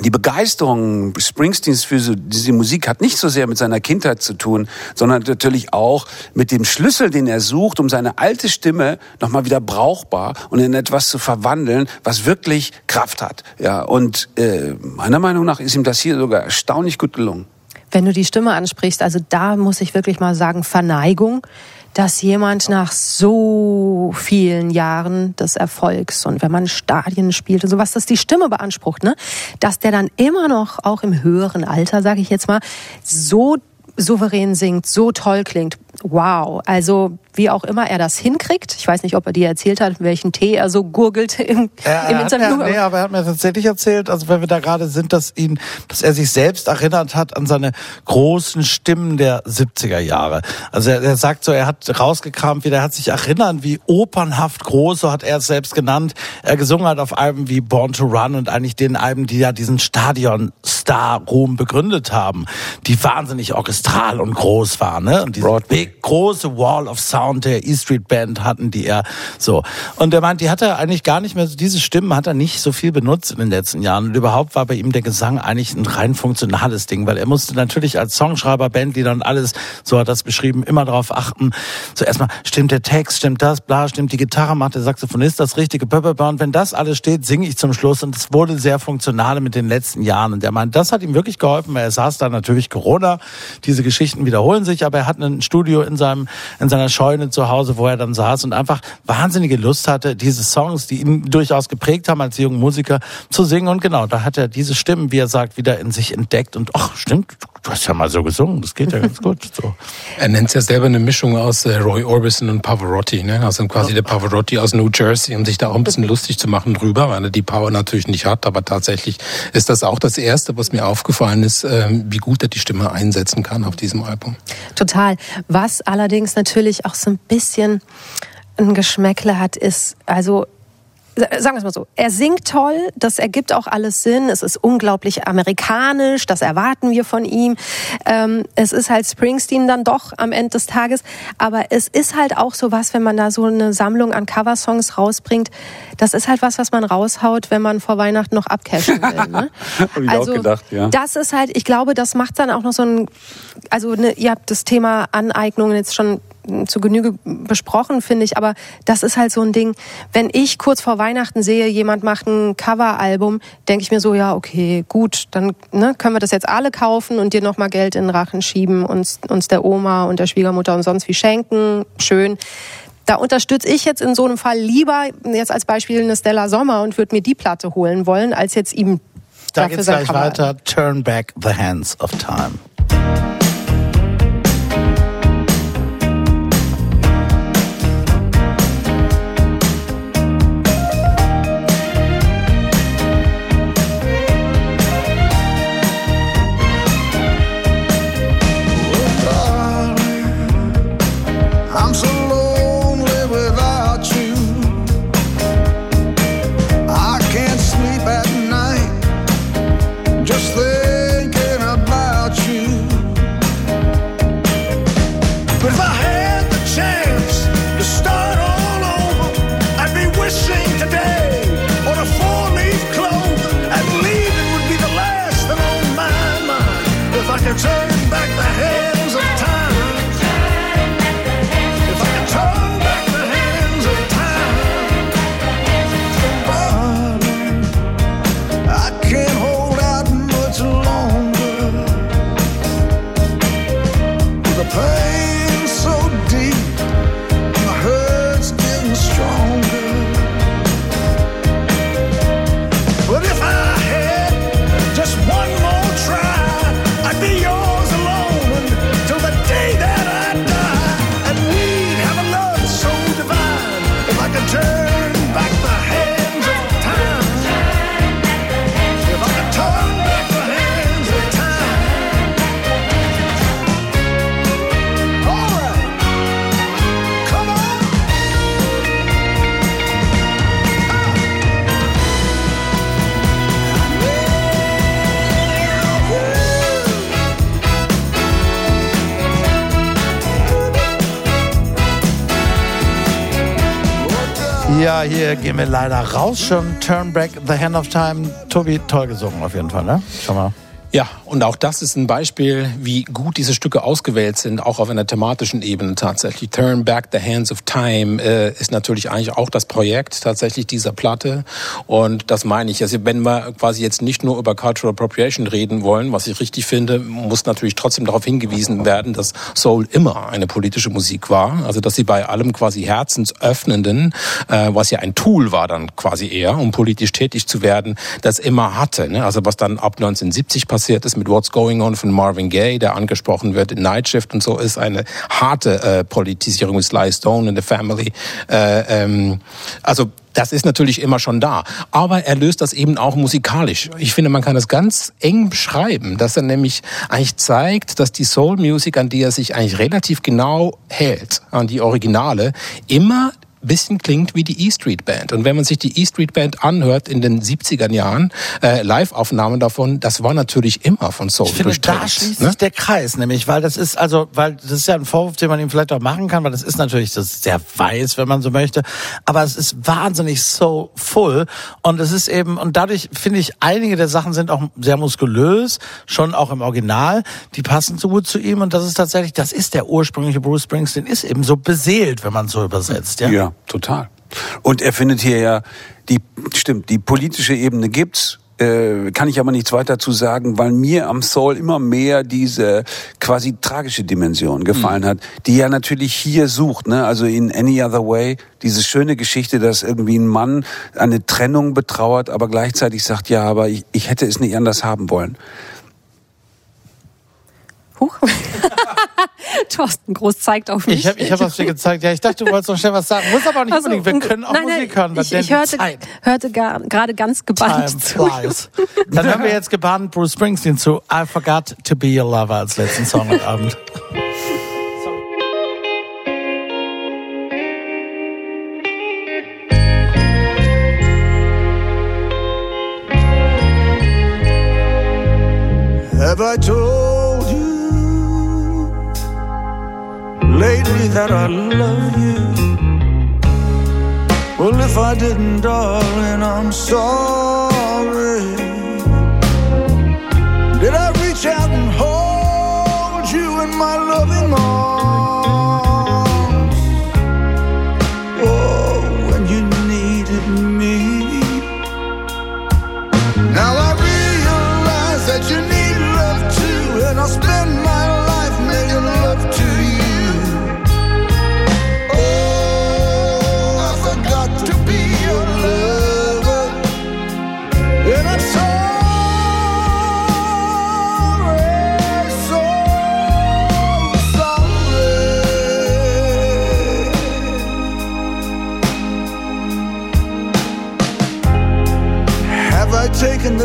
die Begeisterung Springsteens für diese Musik hat nicht so sehr mit seiner Kindheit zu tun, sondern natürlich auch mit dem Schlüssel, den er sucht, um seine alte Stimme nochmal wieder brauchbar und in etwas zu verwandeln, was wirklich Kraft hat. Ja, und äh, meiner Meinung nach ist ihm das hier sogar erstaunlich gut gelungen. Wenn du die Stimme ansprichst, also da muss ich wirklich mal sagen, Verneigung, dass jemand nach so vielen Jahren des Erfolgs und wenn man Stadien spielt und sowas, dass die Stimme beansprucht, ne, dass der dann immer noch auch im höheren Alter, sage ich jetzt mal, so souverän singt, so toll klingt. Wow, also wie auch immer er das hinkriegt. Ich weiß nicht, ob er dir erzählt hat, welchen Tee er so gurgelt im, Er, im er Interview. mir, nee, aber er hat mir tatsächlich erzählt, also wenn wir da gerade sind, dass ihn, dass er sich selbst erinnert hat an seine großen Stimmen der 70er Jahre. Also er, er sagt so, er hat rausgekramt wieder, er hat sich erinnern, wie opernhaft groß, so hat er es selbst genannt, er gesungen hat auf Alben wie Born to Run und eigentlich den Alben, die ja diesen Stadion-Star-Ruhm begründet haben, die wahnsinnig orchestral und groß waren, ne? Und diese big, große Wall of Sound der E Street Band hatten, die er so. Und er meint, die hat er eigentlich gar nicht mehr, diese Stimmen hat er nicht so viel benutzt in den letzten Jahren. Und überhaupt war bei ihm der Gesang eigentlich ein rein funktionales Ding, weil er musste natürlich als Songschreiber, Bandleader und alles, so hat das beschrieben, immer darauf achten. So erstmal, stimmt der Text, stimmt das, bla, stimmt die Gitarre, macht der Saxophonist das richtige, bla, bla, bla. und wenn das alles steht, singe ich zum Schluss. Und es wurde sehr funktional mit den letzten Jahren. Und er meint, das hat ihm wirklich geholfen, weil er saß da natürlich Corona, diese Geschichten wiederholen sich, aber er hat ein Studio in seinem, in seiner Scheune zu Hause, wo er dann saß und einfach wahnsinnige Lust hatte, diese Songs, die ihn durchaus geprägt haben als junger Musiker, zu singen. Und genau, da hat er diese Stimmen, wie er sagt, wieder in sich entdeckt. Und ach, stimmt, du hast ja mal so gesungen, das geht ja ganz gut. So. Er nennt es ja selber eine Mischung aus äh, Roy Orbison und Pavarotti, ne? Also quasi der Pavarotti aus New Jersey, um sich da auch ein bisschen lustig zu machen drüber, weil er die Power natürlich nicht hat. Aber tatsächlich ist das auch das Erste, was mir aufgefallen ist, ähm, wie gut er die Stimme einsetzen kann auf diesem Album. Total. Was allerdings natürlich auch so ein bisschen ein Geschmäckle hat, ist, also sagen wir es mal so, er singt toll, das ergibt auch alles Sinn, es ist unglaublich amerikanisch, das erwarten wir von ihm. Ähm, es ist halt Springsteen dann doch am Ende des Tages, aber es ist halt auch so was, wenn man da so eine Sammlung an Coversongs rausbringt, das ist halt was, was man raushaut, wenn man vor Weihnachten noch abcashen will. Ne? Hab ich also auch gedacht, ja. das ist halt, ich glaube, das macht dann auch noch so ein, also ne, ihr habt das Thema Aneignungen jetzt schon zu Genüge besprochen, finde ich. Aber das ist halt so ein Ding. Wenn ich kurz vor Weihnachten sehe, jemand macht ein Coveralbum, denke ich mir so, ja, okay, gut, dann ne, können wir das jetzt alle kaufen und dir nochmal Geld in den Rachen schieben, uns, uns der Oma und der Schwiegermutter und sonst wie schenken. Schön. Da unterstütze ich jetzt in so einem Fall lieber jetzt als Beispiel eine Stella Sommer und würde mir die Platte holen wollen, als jetzt ihm Da dafür geht's gleich Cover. weiter. Turn back the hands of time. Ja, hier gehen wir leider raus schon. Turn back the hand of time. Tobi, toll gesungen auf jeden Fall, ne? Schau mal. Ja, und auch das ist ein Beispiel, wie gut diese Stücke ausgewählt sind, auch auf einer thematischen Ebene tatsächlich. Turn Back the Hands of Time äh, ist natürlich eigentlich auch das Projekt tatsächlich dieser Platte. Und das meine ich. Also wenn wir quasi jetzt nicht nur über Cultural Appropriation reden wollen, was ich richtig finde, muss natürlich trotzdem darauf hingewiesen werden, dass Soul immer eine politische Musik war. Also dass sie bei allem quasi herzensöffnenden, äh, was ja ein Tool war dann quasi eher, um politisch tätig zu werden, das immer hatte. Ne? Also was dann ab 1970 passiert ist mit What's Going On von Marvin Gaye, der angesprochen wird in Night Shift und so, ist eine harte äh, Politisierung mit Sly Stone in the Family. Äh, ähm, also das ist natürlich immer schon da. Aber er löst das eben auch musikalisch. Ich finde, man kann es ganz eng beschreiben, dass er nämlich eigentlich zeigt, dass die Soul Music, an die er sich eigentlich relativ genau hält, an die Originale, immer bisschen klingt wie die E Street Band. Und wenn man sich die E Street Band anhört in den 70er Jahren, äh, Live-Aufnahmen davon, das war natürlich immer von Soul Ich finde, da schließt ne? sich der Kreis, nämlich, weil das ist, also, weil das ist ja ein Vorwurf, den man ihm vielleicht auch machen kann, weil das ist natürlich das ist sehr weiß, wenn man so möchte, aber es ist wahnsinnig so full und es ist eben, und dadurch finde ich, einige der Sachen sind auch sehr muskulös, schon auch im Original, die passen so gut zu ihm und das ist tatsächlich, das ist der ursprüngliche Bruce Springsteen, ist eben so beseelt, wenn man so übersetzt, ja. Ja, total. Und er findet hier ja, die, stimmt, die politische Ebene gibt's. Äh, kann ich aber nichts weiter zu sagen, weil mir am Soul immer mehr diese quasi tragische Dimension gefallen hat, die er natürlich hier sucht. Ne? Also in Any Other Way, diese schöne Geschichte, dass irgendwie ein Mann eine Trennung betrauert, aber gleichzeitig sagt, ja, aber ich, ich hätte es nicht anders haben wollen. Huch. Thorsten Groß zeigt auf mich. Ich habe ich hab was dir gezeigt. Ja, ich dachte, du wolltest noch schnell was sagen. Muss aber auch nicht also, unbedingt. Wir können auch nein, nein, Musik hören. Was ich, ich hörte, hörte gerade ganz gebannt zu. Dann haben wir jetzt gebannt Bruce Springsteen zu I Forgot to Be Your Lover als letzten Song am Abend. Have I told lately that I love you? Well, if I didn't, darling, I'm sorry. Did I reach out and hold you in my loving arms?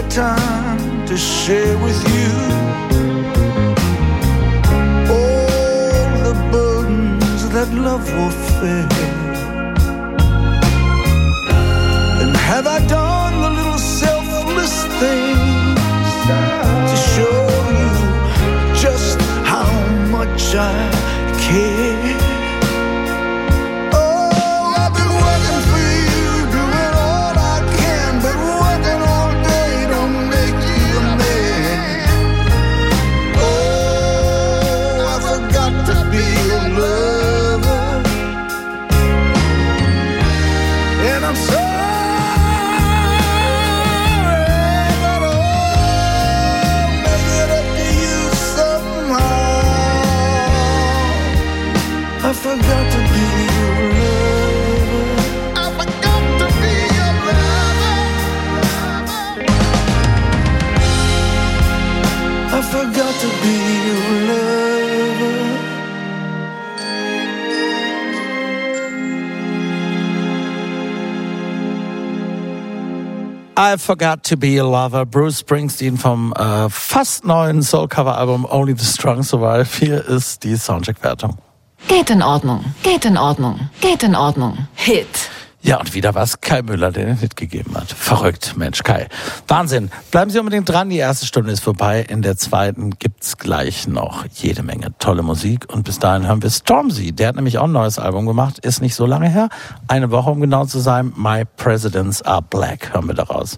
Time to share with you all the burdens that love will bear? And have I done the little selfless things to show you just how much I care? I Forgot to Be a Lover, Bruce Springsteen vom äh, fast neuen Soul-Cover-Album Only the Strong Survive. Hier ist die Soundcheck-Wertung. Geht in Ordnung, geht in Ordnung, geht in Ordnung. Hit. Ja, und wieder was Kai Müller, der den Hit gegeben hat. Verrückt, Mensch, Kai. Wahnsinn. Bleiben Sie unbedingt dran, die erste Stunde ist vorbei. In der zweiten gibt's gleich noch jede Menge tolle Musik. Und bis dahin hören wir Stormzy. Der hat nämlich auch ein neues Album gemacht. Ist nicht so lange her. Eine Woche, um genau zu sein. My Presidents Are Black. Hören wir daraus.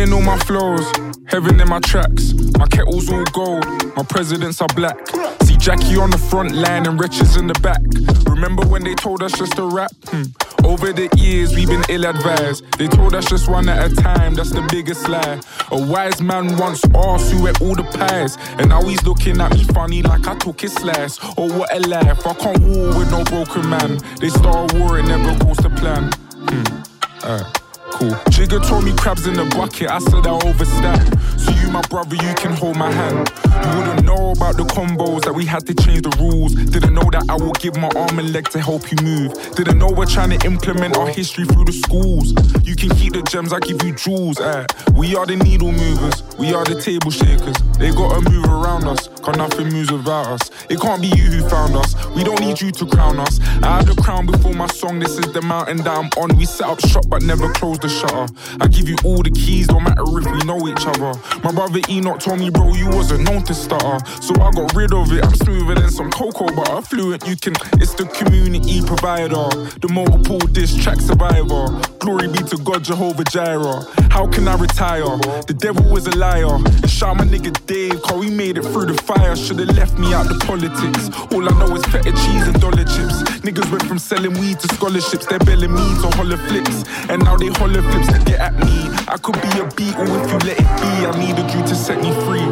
In all my flows, heaven in my tracks. My kettle's all gold, my presidents are black. See Jackie on the front line and riches in the back. Remember when they told us just to rap? Hmm. Over the years, we've been ill advised. They told us just one at a time, that's the biggest lie. A wise man once asked who ate all the pies. And now he's looking at me funny like I took his slice. Oh, what a life, I can't war with no broken man. They start a war, it never goes to plan. Hmm. Uh cool. Jigger told me crabs in the bucket, I said I overstep. So you, my brother, you can hold my hand. You wouldn't know about the combos that we had to change the rules. Didn't know that I would give my arm and leg to help you move. Didn't know we're trying to implement our history through the schools. You can keep the gems, I give you jewels. Eh. We are the needle movers, we are the table shakers. They gotta move around us, cause nothing moves without us. It can't be you who found us, we don't need you to crown us. I had the crown before my song, this is the mountain that I'm on. We set up shop but never closed the shutter. I give you all the keys, don't matter if we know each other. My brother Enoch told me, bro, you wasn't known to stutter. So I got rid of it, I'm smoother than some cocoa butter. Fluent, you can, it's the community provider. The multiple diss track survivor. Glory be to God, Jehovah Jireh. How can I retire? The devil was a liar. And shout my nigga Dave, cause we made it through the fire. Should've left me out the politics. All I know is feta cheese and dollar chips. Niggas went from selling weed to scholarships. They're belling me to holler flips. And now they holler flips get at me. I could be a beetle if you let it be. I needed you to set me free.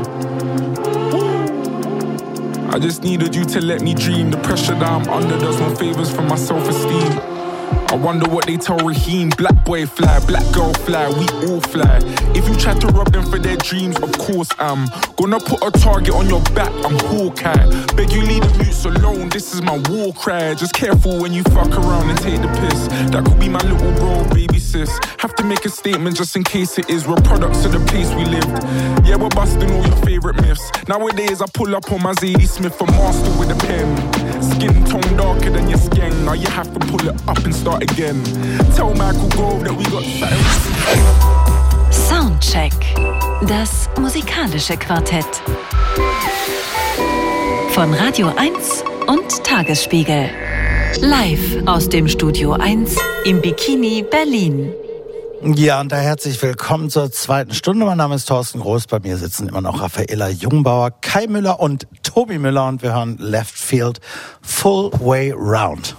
I just needed you to let me dream. The pressure that I'm under does no favors for my self esteem. I wonder what they tell Raheem. Black boy fly, black girl fly, we all fly. If you try to rob them for their dreams, of course I'm gonna put a target on your back. I'm Hawkeye. Beg you leave the mutes alone. This is my war cry. Just careful when you fuck around and take the piss. That could be my little bro, baby sis. Have to make a statement just in case it is. We're products of the place we lived. Yeah, we're busting all your favorite myths. Nowadays I pull up on my Zadie Smith, a master with a pen. Skin tone darker than your skin. Now you have to pull it up and start start again. Tell Michael Grove that we got something. Soundcheck. Das musikalische Quartett. Von Radio 1 und Tagesspiegel. Live aus dem Studio 1 im Bikini Berlin. Ja, und da herzlich willkommen zur zweiten Stunde. Mein Name ist Thorsten Groß. Bei mir sitzen immer noch Raffaella Jungbauer, Kai Müller und Tobi Müller und wir hören Left Field Full Way Round.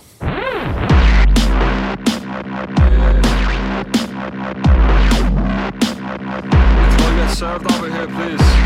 served over here, please.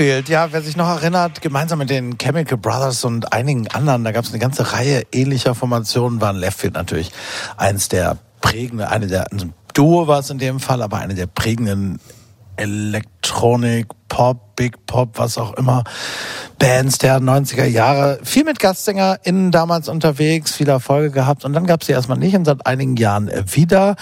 Leftfield, ja, wer sich noch erinnert, gemeinsam mit den Chemical Brothers und einigen anderen, da gab es eine ganze Reihe ähnlicher Formationen, waren Leftfield natürlich eins der prägenden, eine der, ein Duo war es in dem Fall, aber eine der prägenden Elektronik, Pop, Big Pop, was auch immer, Bands der 90er Jahre. Viel mit GastsängerInnen damals unterwegs, viele Erfolge gehabt und dann gab es sie erstmal nicht und seit einigen Jahren wieder.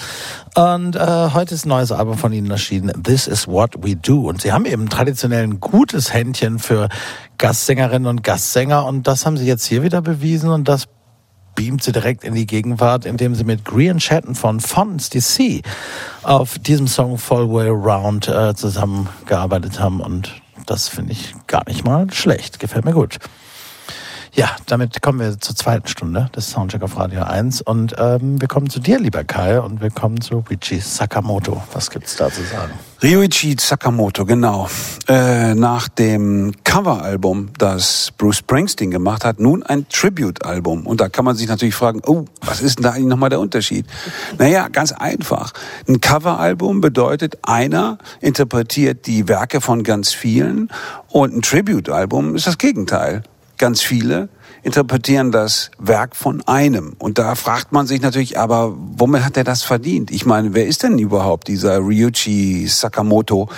Und äh, heute ist ein neues Album von ihnen erschienen, This is What We Do. Und sie haben eben traditionell ein gutes Händchen für Gastsängerinnen und Gastsänger und das haben sie jetzt hier wieder bewiesen und das beamt sie direkt in die Gegenwart, indem sie mit Grian Shatton von Fonts DC auf diesem Song Full Way Round äh, zusammengearbeitet haben. Und das finde ich gar nicht mal schlecht. Gefällt mir gut. Ja, damit kommen wir zur zweiten Stunde des Soundcheck auf Radio 1 und ähm, wir kommen zu dir, lieber Kai, und wir kommen zu Richie Sakamoto. Was gibt's da zu sagen? Ryuichi Sakamoto, genau. Äh, nach dem Coveralbum, das Bruce Springsteen gemacht hat, nun ein Tribute-Album. Und da kann man sich natürlich fragen, oh, was ist denn da eigentlich nochmal der Unterschied? Naja, ganz einfach. Ein Coveralbum bedeutet, einer interpretiert die Werke von ganz vielen und ein Tribute-Album ist das Gegenteil. Ganz viele interpretieren das Werk von einem. Und da fragt man sich natürlich, aber womit hat er das verdient? Ich meine, wer ist denn überhaupt dieser Ryuichi Sakamoto?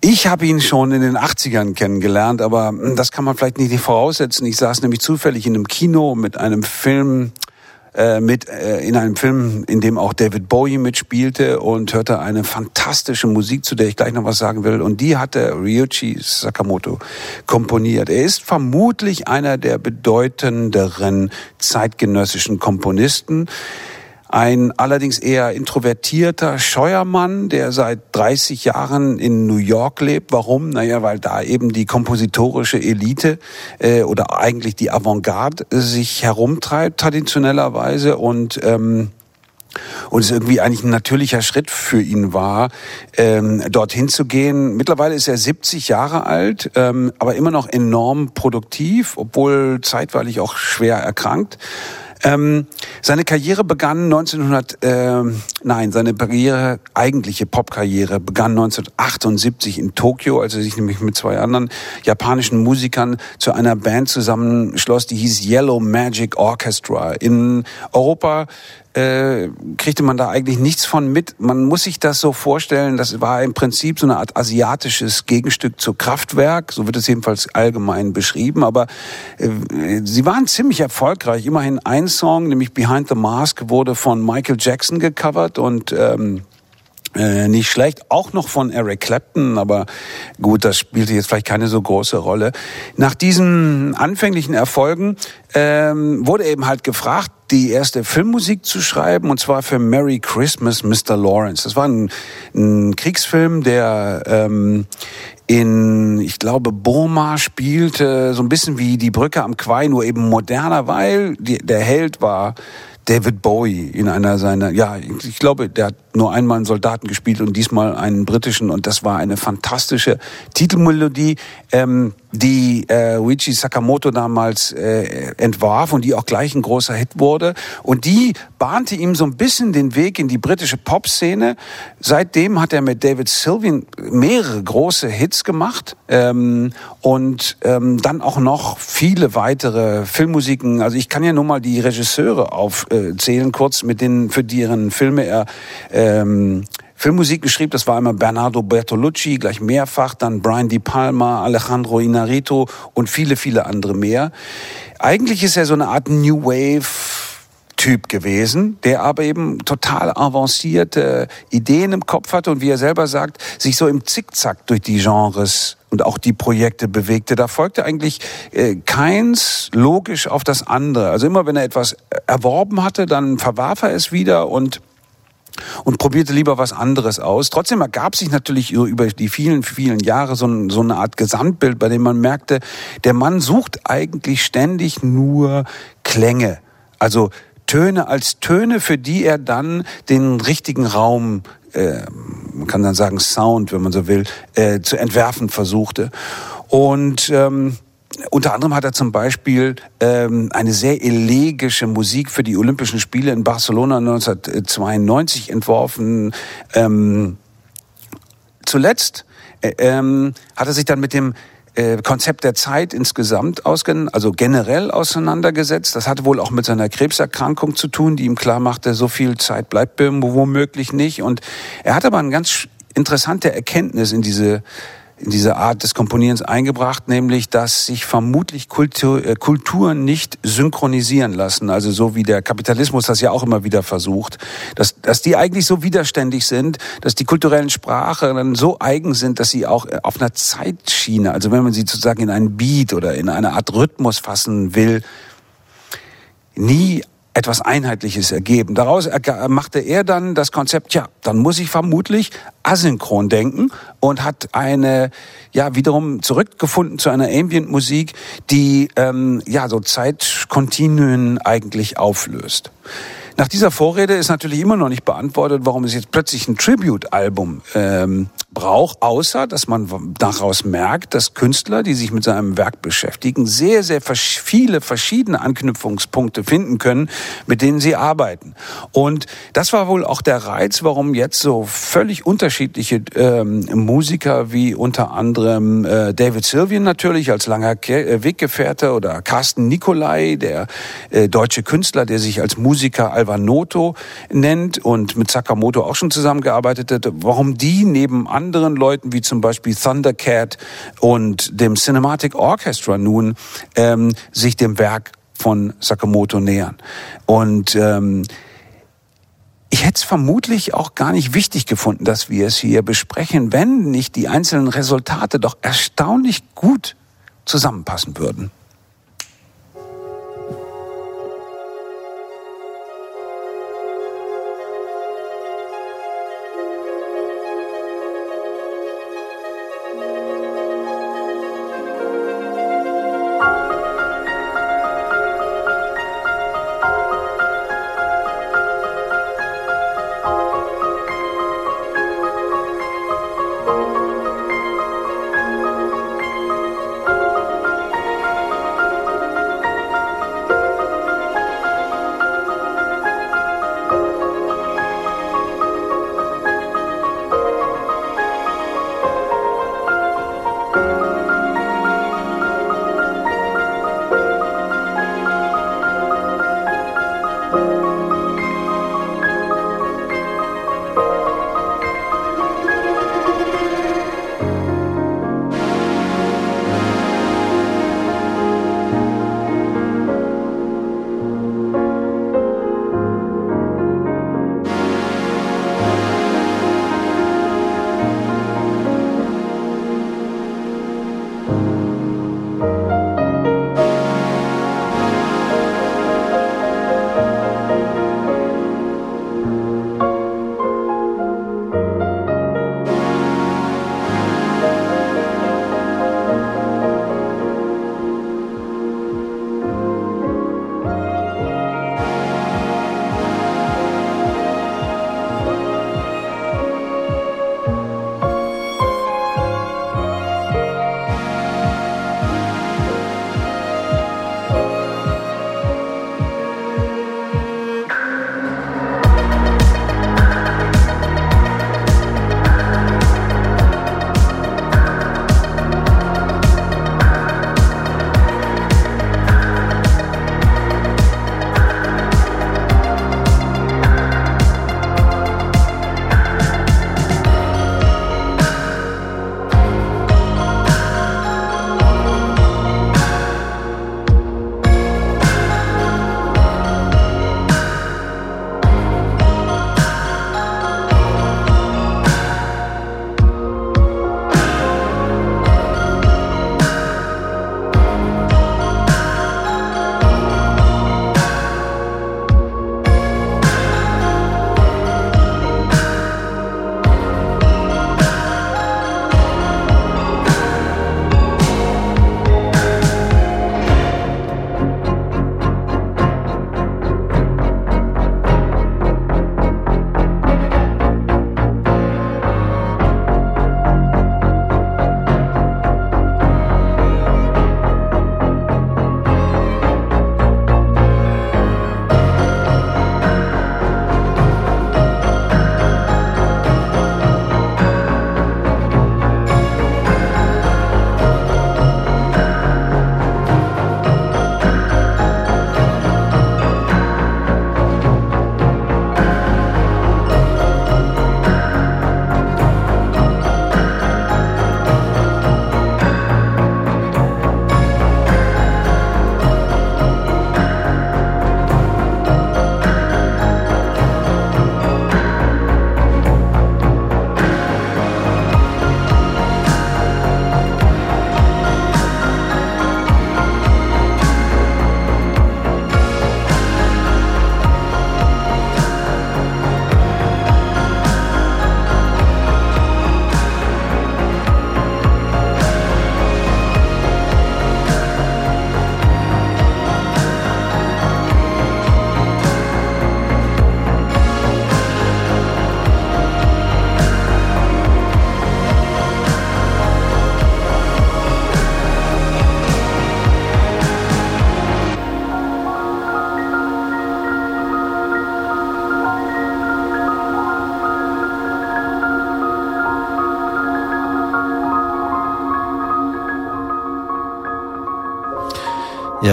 Ich habe ihn schon in den 80ern kennengelernt, aber das kann man vielleicht nicht voraussetzen. Ich saß nämlich zufällig in einem Kino mit einem Film äh, mit äh, in einem Film, in dem auch David Bowie mitspielte und hörte eine fantastische Musik, zu der ich gleich noch was sagen will. Und die hatte Ryuichi Sakamoto komponiert. Er ist vermutlich einer der bedeutenderen zeitgenössischen Komponisten. Ein allerdings eher introvertierter, scheuer Mann, der seit 30 Jahren in New York lebt. Warum? Naja, weil da eben die kompositorische Elite äh, oder eigentlich die Avantgarde sich herumtreibt, traditionellerweise. Und ähm, und es irgendwie eigentlich ein natürlicher Schritt für ihn war, ähm, dorthin zu gehen. Mittlerweile ist er 70 Jahre alt, ähm, aber immer noch enorm produktiv, obwohl zeitweilig auch schwer erkrankt. Ähm, seine Karriere begann 1900, äh, nein, seine Karriere, eigentliche Popkarriere begann 1978 in Tokio, als er sich nämlich mit zwei anderen japanischen Musikern zu einer Band zusammenschloss, die hieß Yellow Magic Orchestra. In Europa äh, kriegte man da eigentlich nichts von mit. Man muss sich das so vorstellen, das war im Prinzip so eine Art asiatisches Gegenstück zu Kraftwerk, so wird es jedenfalls allgemein beschrieben, aber äh, sie waren ziemlich erfolgreich. Immerhin ein Song, nämlich Behind the Mask, wurde von Michael Jackson gecovert und ähm, äh, nicht schlecht, auch noch von Eric Clapton, aber gut, das spielte jetzt vielleicht keine so große Rolle. Nach diesen anfänglichen Erfolgen ähm, wurde eben halt gefragt, die erste Filmmusik zu schreiben, und zwar für Merry Christmas, Mr. Lawrence. Das war ein, ein Kriegsfilm, der ähm, in, ich glaube, Burma spielte, so ein bisschen wie die Brücke am Quai, nur eben moderner, weil die, der Held war David Bowie in einer seiner, ja, ich glaube, der hat nur einmal einen Soldaten gespielt und diesmal einen britischen und das war eine fantastische Titelmelodie, ähm, die äh, Ruichi Sakamoto damals äh, entwarf und die auch gleich ein großer Hit wurde und die bahnte ihm so ein bisschen den Weg in die britische Popszene. Seitdem hat er mit David Sylvian mehrere große Hits gemacht ähm, und ähm, dann auch noch viele weitere Filmmusiken. Also ich kann ja nur mal die Regisseure aufzählen, kurz mit denen für deren Filme er ähm, Filmmusik geschrieben. Das war einmal Bernardo Bertolucci, gleich mehrfach, dann Brian Di Palma, Alejandro Inarito und viele, viele andere mehr. Eigentlich ist er so eine Art New Wave Typ gewesen, der aber eben total avancierte Ideen im Kopf hatte und wie er selber sagt, sich so im Zickzack durch die Genres und auch die Projekte bewegte. Da folgte eigentlich äh, keins logisch auf das andere. Also immer wenn er etwas erworben hatte, dann verwarf er es wieder und und probierte lieber was anderes aus. Trotzdem ergab sich natürlich über die vielen, vielen Jahre so, so eine Art Gesamtbild, bei dem man merkte, der Mann sucht eigentlich ständig nur Klänge. Also Töne als Töne, für die er dann den richtigen Raum, äh, man kann dann sagen Sound, wenn man so will, äh, zu entwerfen versuchte. Und ähm, unter anderem hat er zum Beispiel ähm, eine sehr elegische Musik für die Olympischen Spiele in Barcelona 1992 entworfen. Ähm, zuletzt äh, ähm, hat er sich dann mit dem äh, Konzept der Zeit insgesamt ausgen, also generell auseinandergesetzt. Das hatte wohl auch mit seiner Krebserkrankung zu tun, die ihm klar machte, so viel Zeit bleibt womöglich nicht. Und er hat aber eine ganz interessante Erkenntnis in diese in diese Art des Komponierens eingebracht, nämlich dass sich vermutlich Kultur, äh, Kulturen nicht synchronisieren lassen, also so wie der Kapitalismus das ja auch immer wieder versucht, dass, dass die eigentlich so widerständig sind, dass die kulturellen Sprachen so eigen sind, dass sie auch äh, auf einer Zeitschiene, also wenn man sie sozusagen in einen Beat oder in eine Art Rhythmus fassen will, nie etwas Einheitliches ergeben. Daraus machte er dann das Konzept, ja, dann muss ich vermutlich asynchron denken und hat eine, ja, wiederum zurückgefunden zu einer Ambient-Musik, die, ähm, ja, so Zeitkontinuen eigentlich auflöst. Nach dieser Vorrede ist natürlich immer noch nicht beantwortet, warum es jetzt plötzlich ein Tribute-Album ähm, braucht, außer dass man daraus merkt, dass Künstler, die sich mit seinem Werk beschäftigen, sehr, sehr viele verschiedene Anknüpfungspunkte finden können, mit denen sie arbeiten. Und das war wohl auch der Reiz, warum jetzt so völlig unterschiedliche ähm, Musiker wie unter anderem äh, David Sylvian natürlich als langer äh, Weggefährte oder Carsten Nicolai, der äh, deutsche Künstler, der sich als Musiker Alvanoto nennt und mit Sakamoto auch schon zusammengearbeitet hat, warum die neben anderen Leuten wie zum Beispiel Thundercat und dem Cinematic Orchestra nun ähm, sich dem Werk von Sakamoto nähern. Und ähm, ich hätte es vermutlich auch gar nicht wichtig gefunden, dass wir es hier besprechen, wenn nicht die einzelnen Resultate doch erstaunlich gut zusammenpassen würden.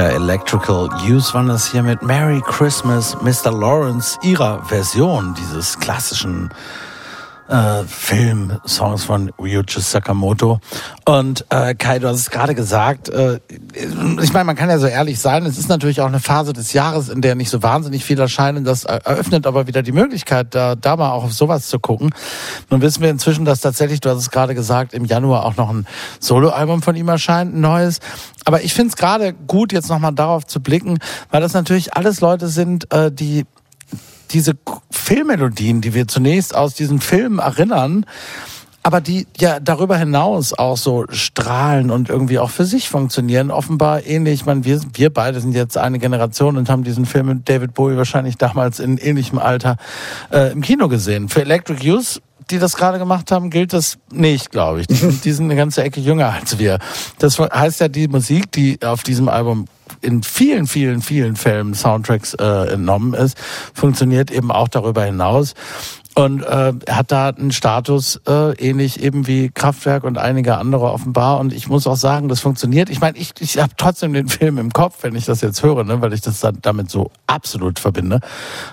Ja, Electrical Use waren das hier mit Merry Christmas, Mr. Lawrence, ihrer Version dieses klassischen äh, Film-Songs von Ryuichi Sakamoto. Und äh, Kai, du hast es gerade gesagt, äh, ich meine, man kann ja so ehrlich sein, es ist natürlich auch eine Phase des Jahres, in der nicht so wahnsinnig viel erscheinen. Das eröffnet aber wieder die Möglichkeit, da, da mal auch auf sowas zu gucken. Nun wissen wir inzwischen, dass tatsächlich, du hast es gerade gesagt, im Januar auch noch ein Soloalbum von ihm erscheint, ein neues. Aber ich finde es gerade gut, jetzt nochmal darauf zu blicken, weil das natürlich alles Leute sind, äh, die diese Filmmelodien, die wir zunächst aus diesen Filmen erinnern, aber die ja darüber hinaus auch so strahlen und irgendwie auch für sich funktionieren, offenbar ähnlich. Ich meine, wir, wir beide sind jetzt eine Generation und haben diesen Film mit David Bowie wahrscheinlich damals in ähnlichem Alter äh, im Kino gesehen. Für Electric Youth die das gerade gemacht haben, gilt das nicht, glaube ich. Die, sind- die sind eine ganze Ecke jünger als wir. Das heißt ja, die Musik, die auf diesem Album in vielen, vielen, vielen Fällen Soundtracks äh, entnommen ist, funktioniert eben auch darüber hinaus. Und äh, hat da einen Status äh, ähnlich eben wie Kraftwerk und einige andere offenbar. Und ich muss auch sagen, das funktioniert. Ich meine, ich, ich habe trotzdem den Film im Kopf, wenn ich das jetzt höre, ne, weil ich das dann damit so absolut verbinde.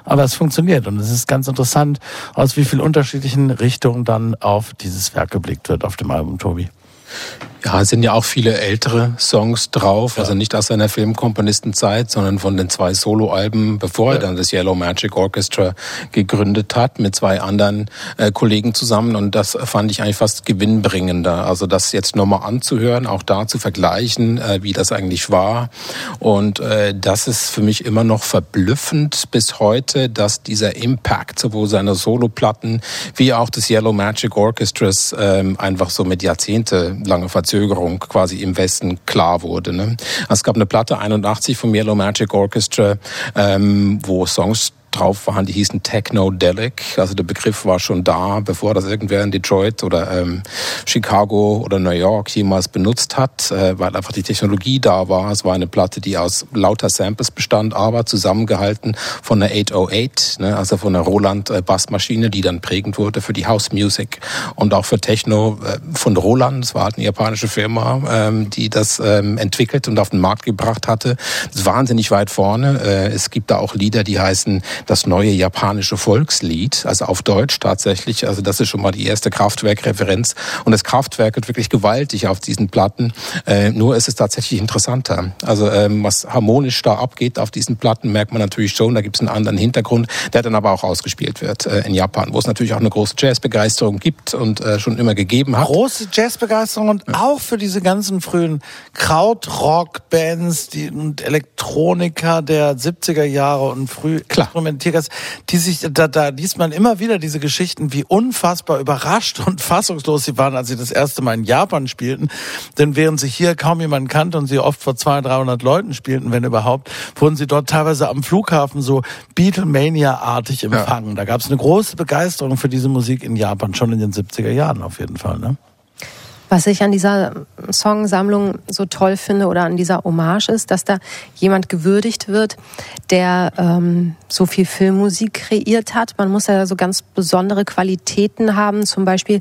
Aber es funktioniert und es ist ganz interessant, aus wie vielen unterschiedlichen Richtungen dann auf dieses Werk geblickt wird auf dem Album, Tobi. Ja, es sind ja auch viele ältere Songs drauf, also nicht aus seiner Filmkomponistenzeit, sondern von den zwei Soloalben, bevor er dann das Yellow Magic Orchestra gegründet hat, mit zwei anderen äh, Kollegen zusammen. Und das fand ich eigentlich fast gewinnbringender. Also das jetzt nochmal anzuhören, auch da zu vergleichen, äh, wie das eigentlich war. Und äh, das ist für mich immer noch verblüffend bis heute, dass dieser Impact sowohl seiner Soloplatten wie auch des Yellow Magic Orchestras ähm, einfach so mit jahrzehntelange Verzögerung quasi im Westen klar wurde. Ne? Also es gab eine Platte 81 vom Yellow Magic Orchestra, ähm, wo Songs drauf waren, die hießen Technodelic. Also der Begriff war schon da, bevor das irgendwer in Detroit oder ähm, Chicago oder New York jemals benutzt hat, äh, weil einfach die Technologie da war. Es war eine Platte, die aus lauter Samples bestand, aber zusammengehalten von einer 808, ne, also von einer Roland äh, die dann prägend wurde für die House Music und auch für Techno äh, von Roland. Es war halt eine japanische Firma, ähm, die das ähm, entwickelt und auf den Markt gebracht hatte. Das ist wahnsinnig weit vorne. Äh, es gibt da auch Lieder, die heißen das neue japanische Volkslied, also auf Deutsch tatsächlich. Also das ist schon mal die erste Kraftwerk-Referenz. Und das Kraftwerk wird wirklich gewaltig auf diesen Platten. Äh, nur ist es tatsächlich interessanter. Also ähm, was harmonisch da abgeht auf diesen Platten, merkt man natürlich schon. Da gibt es einen anderen Hintergrund, der dann aber auch ausgespielt wird äh, in Japan, wo es natürlich auch eine große Jazzbegeisterung gibt und äh, schon immer gegeben hat. Große Jazzbegeisterung und auch für diese ganzen frühen Krautrock-Bands die, und Elektroniker der 70er Jahre und früh Klar. Instrumentierers, die sich, da, da liest man immer wieder diese Geschichten, wie unfassbar überrascht und fassungslos sie waren, als sie das erste Mal in Japan spielten. Denn während sie hier kaum jemanden kannte und sie oft vor 200, 300 Leuten spielten, wenn überhaupt, wurden sie dort teilweise am Flughafen so Beatlemania-artig empfangen. Da gab es eine große Begeisterung für diese Musik in Japan, schon in den 70er Jahren auf jeden Fall. Ne? Was ich an dieser Songsammlung so toll finde oder an dieser Hommage ist, dass da jemand gewürdigt wird, der ähm, so viel Filmmusik kreiert hat. Man muss ja so ganz besondere Qualitäten haben. Zum Beispiel,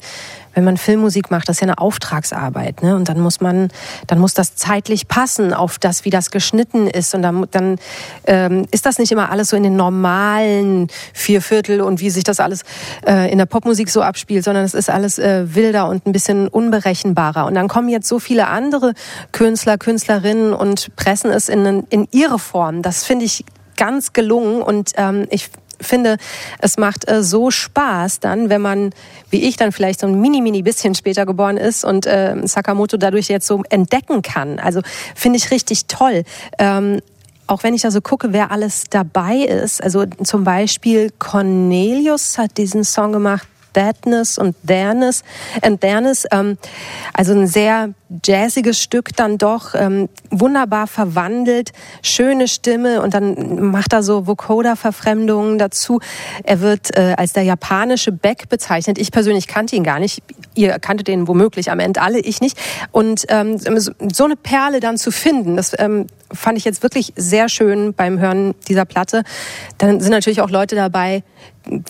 wenn man Filmmusik macht, das ist ja eine Auftragsarbeit, ne? Und dann muss man, dann muss das zeitlich passen auf das, wie das geschnitten ist. Und dann, dann ähm, ist das nicht immer alles so in den normalen Vierviertel und wie sich das alles äh, in der Popmusik so abspielt, sondern es ist alles äh, wilder und ein bisschen unberechenbarer. Und dann kommen jetzt so viele andere Künstler, Künstlerinnen und pressen es in, in ihre Form. Das finde ich ganz gelungen und ähm, ich finde, es macht äh, so Spaß dann, wenn man, wie ich dann vielleicht so ein mini, mini bisschen später geboren ist und äh, Sakamoto dadurch jetzt so entdecken kann. Also finde ich richtig toll. Ähm, auch wenn ich da so gucke, wer alles dabei ist. Also zum Beispiel Cornelius hat diesen Song gemacht, Badness und Thernes. And Thernes, ähm, also ein sehr jazziges Stück dann doch, ähm, wunderbar verwandelt, schöne Stimme und dann macht er so Vocoder-Verfremdungen dazu. Er wird äh, als der japanische Beck bezeichnet. Ich persönlich kannte ihn gar nicht. Ihr kanntet den womöglich am Ende alle, ich nicht. Und ähm, so so eine Perle dann zu finden, das ähm, fand ich jetzt wirklich sehr schön beim Hören dieser Platte. Dann sind natürlich auch Leute dabei,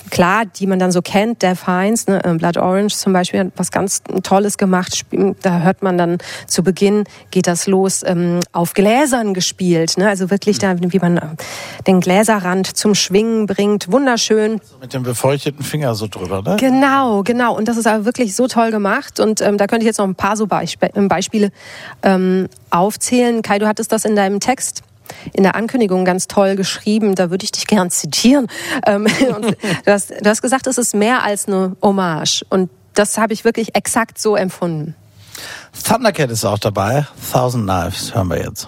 klar, die man dann so kennt, Def Hines, ne, äh, Blood Orange zum Beispiel, hat was ganz Tolles gemacht. Sp- Da hört man dann zu Beginn geht das los ähm, auf Gläsern gespielt. Ne? Also wirklich da, wie man äh, den Gläserrand zum Schwingen bringt. Wunderschön. Mit dem befeuchteten Finger so drüber, ne? Genau, genau. Und das ist aber wirklich so toll gemacht. Und ähm, da könnte ich jetzt noch ein paar so Beispe Beispiele ähm, aufzählen. Kai, du hattest das in deinem Text in der Ankündigung ganz toll geschrieben. Da würde ich dich gern zitieren. Ähm, du, hast, du hast gesagt, es ist mehr als eine Hommage. Und das habe ich wirklich exakt so empfunden. Thundercat ist auch dabei. Thousand Knives hören wir jetzt.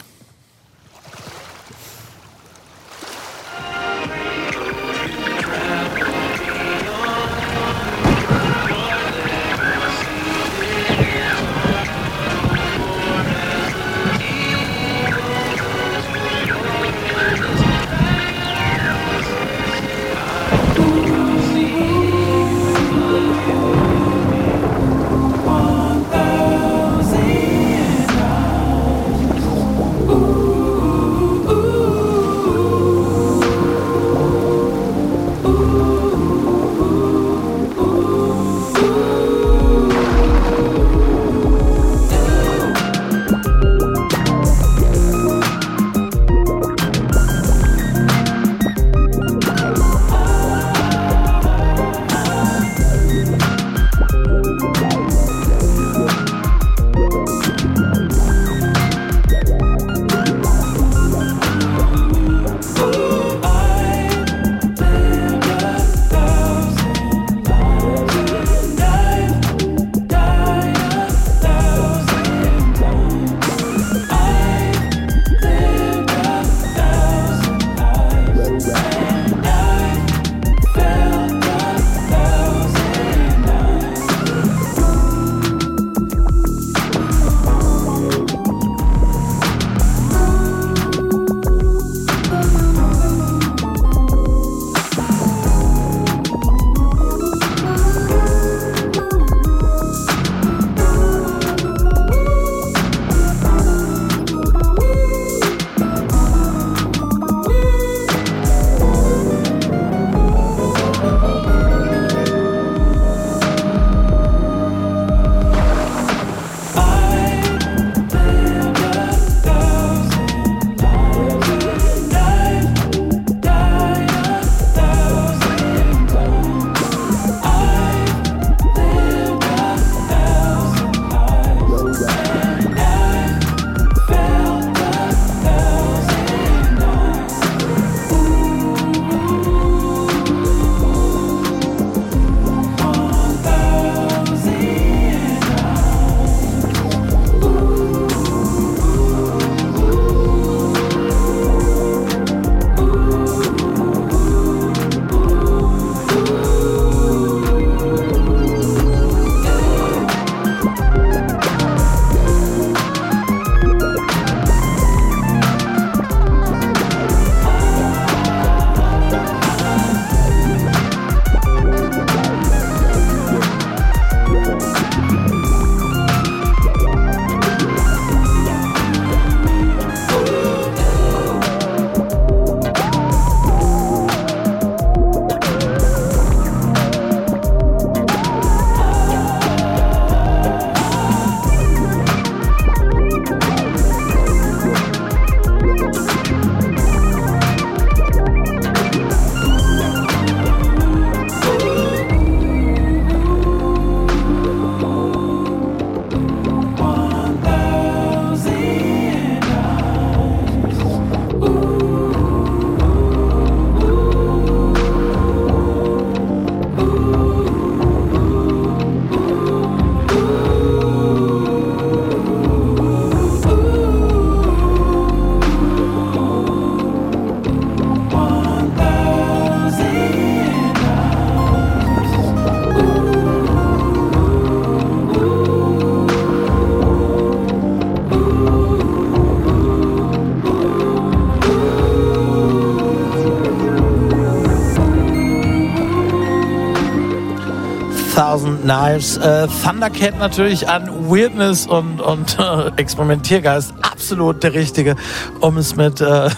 Thousand Knives. Äh, Thundercat natürlich an Weirdness und, und äh, Experimentiergeist absolut der Richtige, um es mit äh,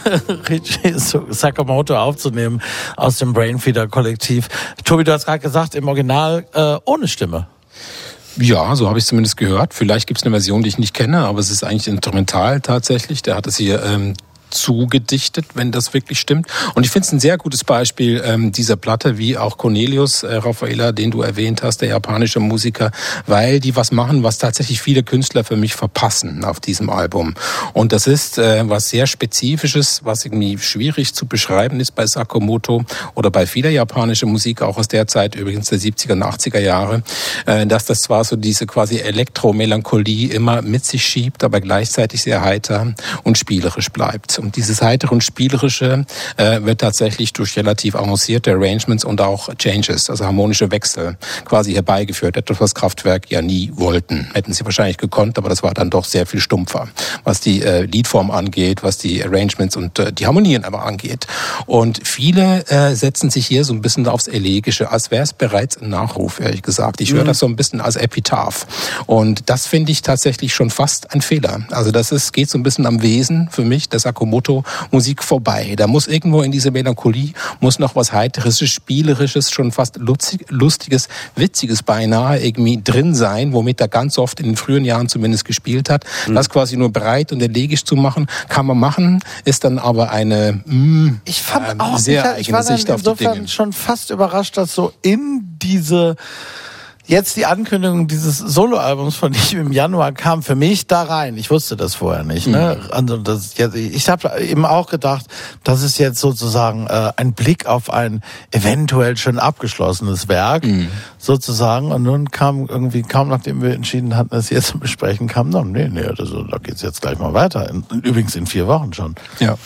Richie Sakamoto aufzunehmen aus dem Brainfeeder Kollektiv. Tobi, du hast gerade gesagt, im Original äh, ohne Stimme. Ja, so habe ich zumindest gehört. Vielleicht gibt es eine Version, die ich nicht kenne, aber es ist eigentlich instrumental tatsächlich. Der hat es hier ähm, zugedichtet, wenn das wirklich stimmt. Und ich finde es ein sehr gutes Beispiel ähm, dieser Platte, wie auch Cornelius äh, Raffaella, den du erwähnt hast, der japanische Musiker, weil die was machen, was tatsächlich viele Künstler für mich verpassen auf diesem Album. Und das ist äh, was sehr Spezifisches, was irgendwie schwierig zu beschreiben ist bei Sakamoto oder bei vieler japanischer Musik, auch aus der Zeit übrigens der 70er und 80er Jahre, äh, dass das zwar so diese quasi Elektromelancholie immer mit sich schiebt, aber gleichzeitig sehr heiter und spielerisch bleibt. Und dieses heitere und spielerische äh, wird tatsächlich durch relativ avancierte Arrangements und auch Changes, also harmonische Wechsel, quasi herbeigeführt. Etwas, was Kraftwerk ja nie wollten. Hätten sie wahrscheinlich gekonnt, aber das war dann doch sehr viel stumpfer, was die äh, Liedform angeht, was die Arrangements und äh, die Harmonien aber angeht. Und viele äh, setzen sich hier so ein bisschen aufs Elegische, als wäre es bereits ein Nachruf, ehrlich gesagt. Ich höre das so ein bisschen als Epitaph. Und das finde ich tatsächlich schon fast ein Fehler. Also das ist, geht so ein bisschen am Wesen für mich des Sakamoto-Musik vorbei. Da muss irgendwo in dieser Melancholie muss noch was Heiteres, Spielerisches, schon fast lustig, Lustiges, Witziges beinahe irgendwie drin sein, womit er ganz oft in den frühen Jahren zumindest gespielt hat. Das quasi nur breit und elegisch zu machen, kann man machen, ist dann aber eine mh, Ich fand ähm, auch, sehr ich, ich war eigene Sicht auf die Dinge. schon fast überrascht, dass so in diese jetzt die Ankündigung dieses Soloalbums von ihm im Januar kam für mich da rein. Ich wusste das vorher nicht. Ne? Mhm. Also das, ich habe eben auch gedacht, das ist jetzt sozusagen äh, ein Blick auf ein eventuell schon abgeschlossenes Werk Mhm. sozusagen. Und nun kam irgendwie kaum nachdem wir entschieden hatten, es jetzt zu besprechen, kam dann nee nee, das, da geht's jetzt gleich mal weiter. In, übrigens in vier Wochen schon. Ja.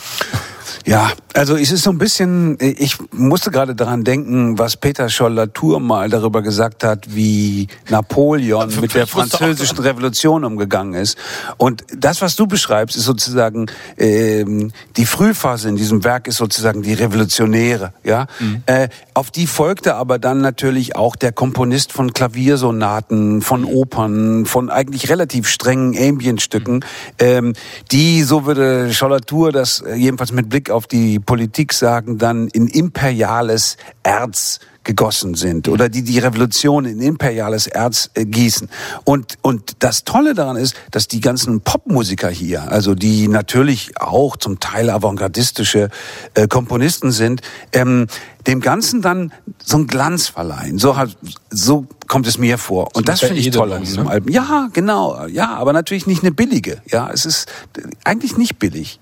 Ja, also es ist so ein bisschen, ich musste gerade daran denken, was Peter Scholl-Latour mal darüber gesagt hat, wie Napoleon mit der französischen Revolution umgegangen ist. Und das, was du beschreibst, ist sozusagen ähm, die Frühphase in diesem Werk ist sozusagen die revolutionäre. Ja, äh, auf die folgte aber dann natürlich auch der Komponist von Klaviersonaten, von Opern, von eigentlich relativ strengen Ambientstücken, ähm, die, so würde Scholl-Latour das äh, jedenfalls mit Blick auf die Politik sagen, dann in imperiales Erz gegossen sind oder die die Revolution in imperiales Erz äh, gießen. Und, und das Tolle daran ist, dass die ganzen Popmusiker hier, also die natürlich auch zum Teil avantgardistische äh, Komponisten sind, ähm, dem Ganzen dann so einen Glanz verleihen. So, hat, so kommt es mir vor. Und So das finde ich toll an diesem ne? Album. Ja, genau. Ja, aber natürlich nicht eine billige. Ja, es ist äh, eigentlich nicht billig.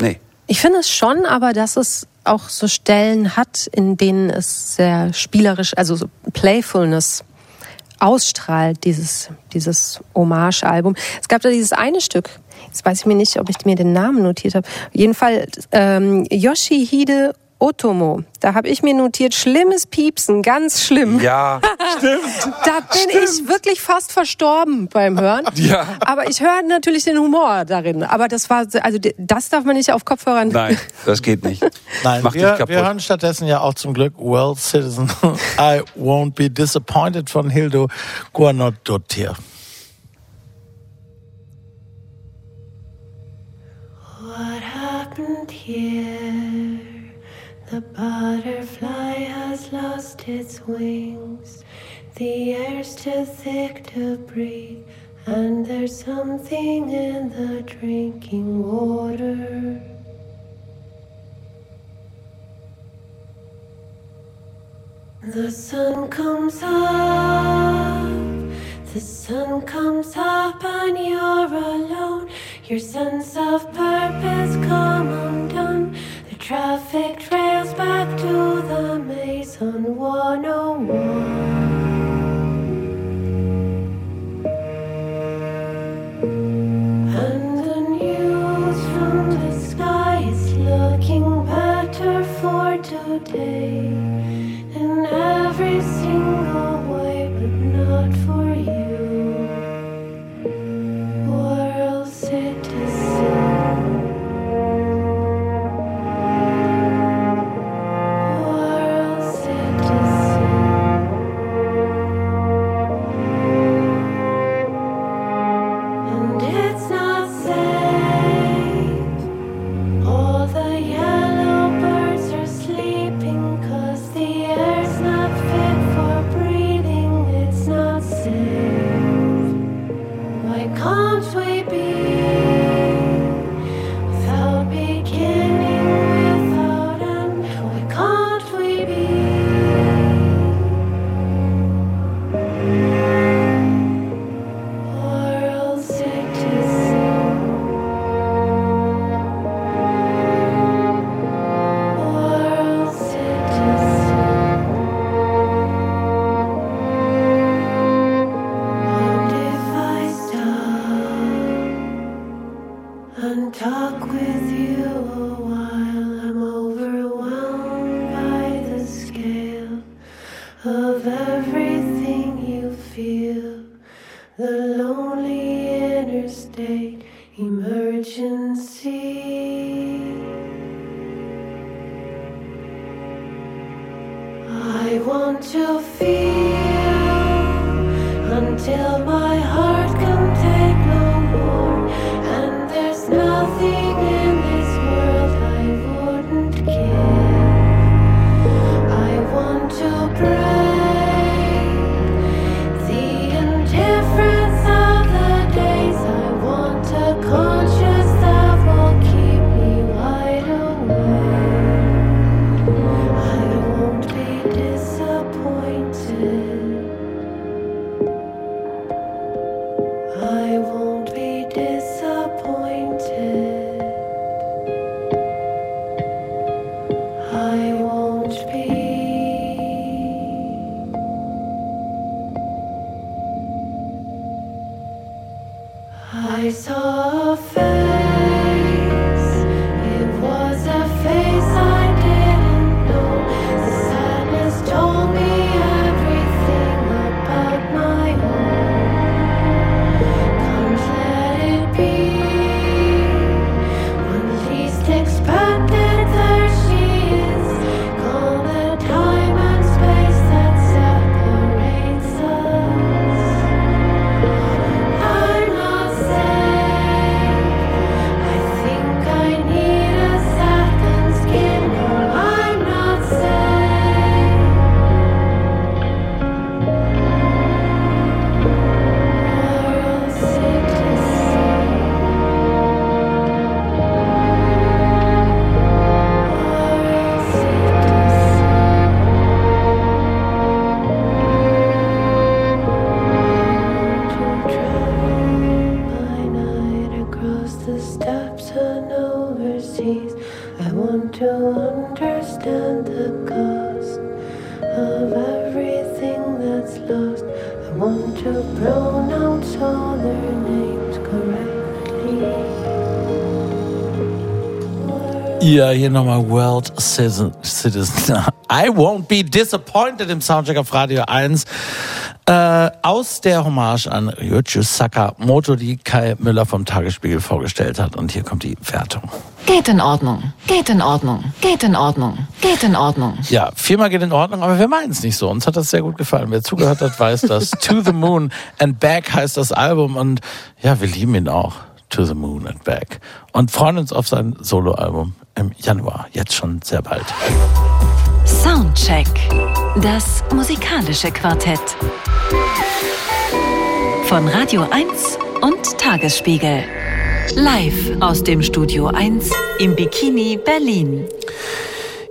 Nee. Ich finde es schon, aber dass es auch so Stellen hat, in denen es sehr spielerisch, also so Playfulness ausstrahlt, dieses, dieses Hommage-Album. Es gab da dieses eine Stück, jetzt weiß ich mir nicht, ob ich mir den Namen notiert habe. Jedenfalls ähm, Yoshihide Otomo. Da habe ich mir notiert, schlimmes Piepsen, ganz schlimm. Ja, Da bin ich wirklich fast verstorben beim Hören. Ja. Aber ich höre natürlich den Humor darin. Aber das war, also das darf man nicht auf Kopfhörern. nein, das geht nicht. Nein, Mach dich wir, kaputt. wir hören stattdessen ja auch zum Glück Well Citizen I Won't Be Disappointed von Hildo Guanadotir. What happened here? The butterfly has lost its wings. The air's too thick to breathe, and there's something in the drinking water. The sun comes up, the sun comes up, and you're alone. Your sense of purpose come undone. Traffic trails back to the maze on 101. And the news from the sky is looking better for today in every single hier nochmal World Citizen. I won't be disappointed im Soundcheck auf Radio 1. Äh, aus der Hommage an Ryuichi Sakamoto, die Kai Müller vom Tagesspiegel vorgestellt hat. Und hier kommt die Wertung. Geht in Ordnung. Geht in Ordnung. Geht in Ordnung. Geht in Ordnung. Ja, viermal geht in Ordnung, aber wir meinen es nicht so. Uns hat das sehr gut gefallen. Wer zugehört hat, weiß das. to the Moon and Back heißt das Album und ja, wir lieben ihn auch. To the Moon and Back. Und freuen uns auf sein Soloalbum im Januar. Jetzt schon sehr bald. Soundcheck. Das musikalische Quartett. Von Radio 1 und Tagesspiegel. Live aus dem Studio 1 im Bikini Berlin.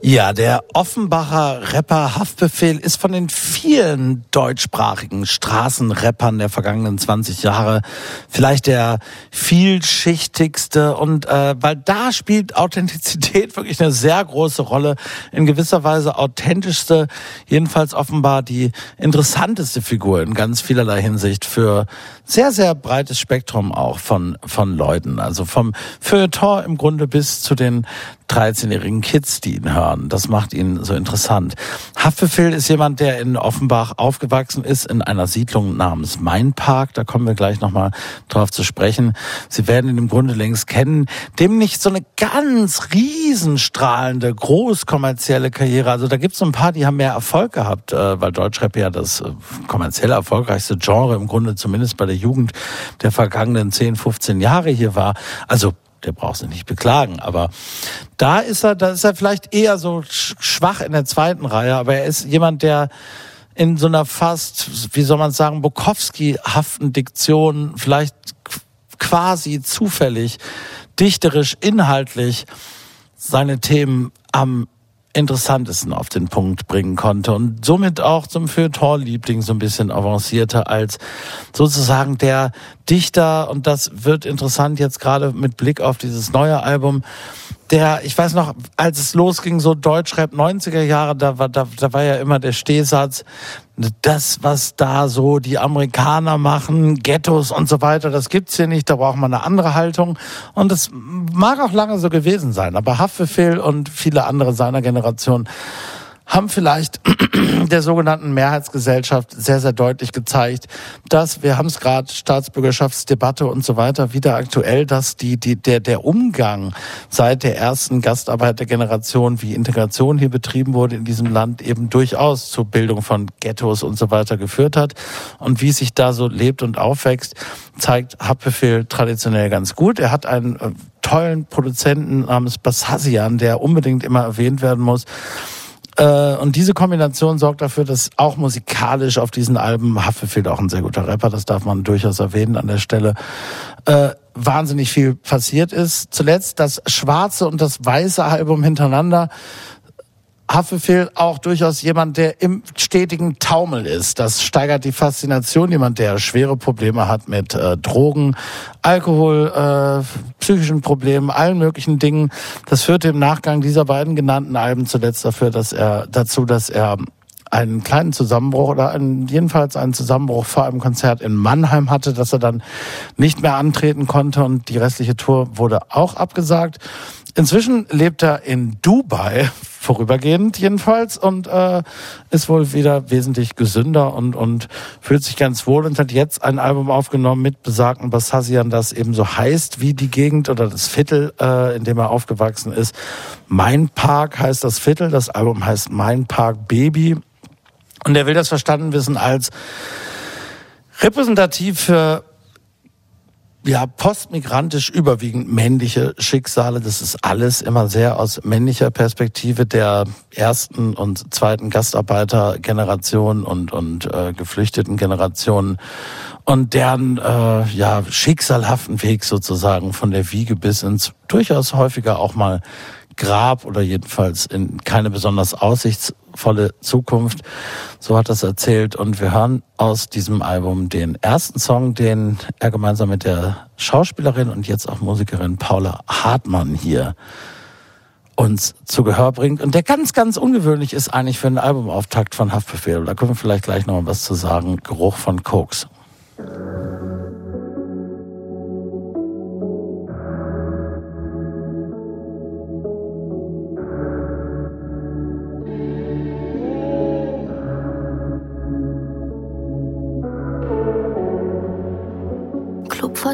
Ja, der Offenbacher Rapper Haftbefehl ist von den vielen deutschsprachigen Straßenrappern der vergangenen 20 Jahre vielleicht der vielschichtigste und äh, weil da spielt Authentizität wirklich eine sehr große Rolle, in gewisser Weise authentischste, jedenfalls offenbar die interessanteste Figur in ganz vielerlei Hinsicht für sehr, sehr breites Spektrum auch von, von Leuten. Also vom Feuilleton im Grunde bis zu den 13-jährigen Kids, die ihn hören. Das macht ihn so interessant. Haftbefehl ist jemand, der in Offenbach aufgewachsen ist, in einer Siedlung namens Mainpark. Da kommen wir gleich nochmal drauf zu sprechen. Sie werden ihn im Grunde längst kennen. Dem nicht so eine ganz riesenstrahlende, großkommerzielle Karriere. Also da gibt es so ein paar, die haben mehr Erfolg gehabt, äh, weil Deutschrap ja das äh, kommerziell erfolgreichste Genre im Grunde zumindest bei der Jugend der vergangenen 10, 15 Jahre hier war. Also der braucht sich nicht beklagen. Aber da ist er, da ist er vielleicht eher so sch- schwach in der zweiten Reihe, aber er ist jemand, der in so einer fast, wie soll man sagen, Bukowski-haften Diktion vielleicht qu- quasi zufällig, dichterisch, inhaltlich seine Themen am interessantesten auf den Punkt bringen konnte und somit auch zum Feuilleton-Liebling so ein bisschen avancierte als sozusagen der Dichter. Und das wird interessant jetzt gerade mit Blick auf dieses neue Album, der, ich weiß noch, als es losging, so Deutschrap 90er Jahre, da war, da, da war ja immer der Stehsatz, das, was da so die Amerikaner machen, Ghettos und so weiter, das gibt's hier nicht, da braucht man eine andere Haltung. Und das mag auch lange so gewesen sein, aber Haftbefehl und viele andere seiner Generation haben vielleicht der sogenannten Mehrheitsgesellschaft sehr, sehr deutlich gezeigt, dass, wir haben es gerade, Staatsbürgerschaftsdebatte und so weiter, wieder aktuell, dass die, die, der, der Umgang seit der ersten Gastarbeitergeneration, wie Integration hier betrieben wurde in diesem Land, eben durchaus zur Bildung von Ghettos und so weiter geführt hat. Und wie sich da so lebt und aufwächst, zeigt Haftbefehl traditionell ganz gut. Er hat einen äh, tollen Produzenten namens Basazian, der unbedingt immer erwähnt werden muss. Äh, und diese Kombination sorgt dafür, dass auch musikalisch auf diesen Alben, Haftbefehl auch ein sehr guter Rapper, das darf man durchaus erwähnen an der Stelle, äh, wahnsinnig viel passiert ist. Zuletzt das schwarze und das weiße Album hintereinander Haftbefehl auch durchaus jemand, der im stetigen Taumel ist. Das steigert die Faszination. Jemand, der schwere Probleme hat mit äh, Drogen, Alkohol, äh, psychischen Problemen, allen möglichen Dingen. Das führte im Nachgang dieser beiden genannten Alben zuletzt dafür, dass er dazu, dass er einen kleinen Zusammenbruch oder einen, jedenfalls einen Zusammenbruch vor einem Konzert in Mannheim hatte, dass er dann nicht mehr antreten konnte und die restliche Tour wurde auch abgesagt. Inzwischen lebt er in Dubai, vorübergehend jedenfalls, und äh, ist wohl wieder wesentlich gesünder und, und fühlt sich ganz wohl und hat jetzt ein Album aufgenommen mit besagten Bassasian, das eben so heißt wie die Gegend oder das Viertel, äh, in dem er aufgewachsen ist. Mein Park heißt das Viertel, das Album heißt Mein Park Baby. Und er will das verstanden wissen als repräsentativ für ja, postmigrantisch überwiegend männliche Schicksale. Das ist alles immer sehr aus männlicher Perspektive der ersten und zweiten Gastarbeitergeneration und, und äh, geflüchteten Generationen und deren äh, ja, schicksalhaften Weg sozusagen von der Wiege bis ins durchaus häufiger auch mal Grab oder jedenfalls in keine besonders aussichtsvolle Zukunft. So hat er es erzählt. Und wir hören aus diesem Album den ersten Song, den er gemeinsam mit der Schauspielerin und jetzt auch Musikerin Paula Hartmann hier uns zu Gehör bringt und der ganz, ganz ungewöhnlich ist eigentlich für einen Albumauftakt von Haftbefehl. Da können wir vielleicht gleich noch was zu sagen. Geruch von Koks.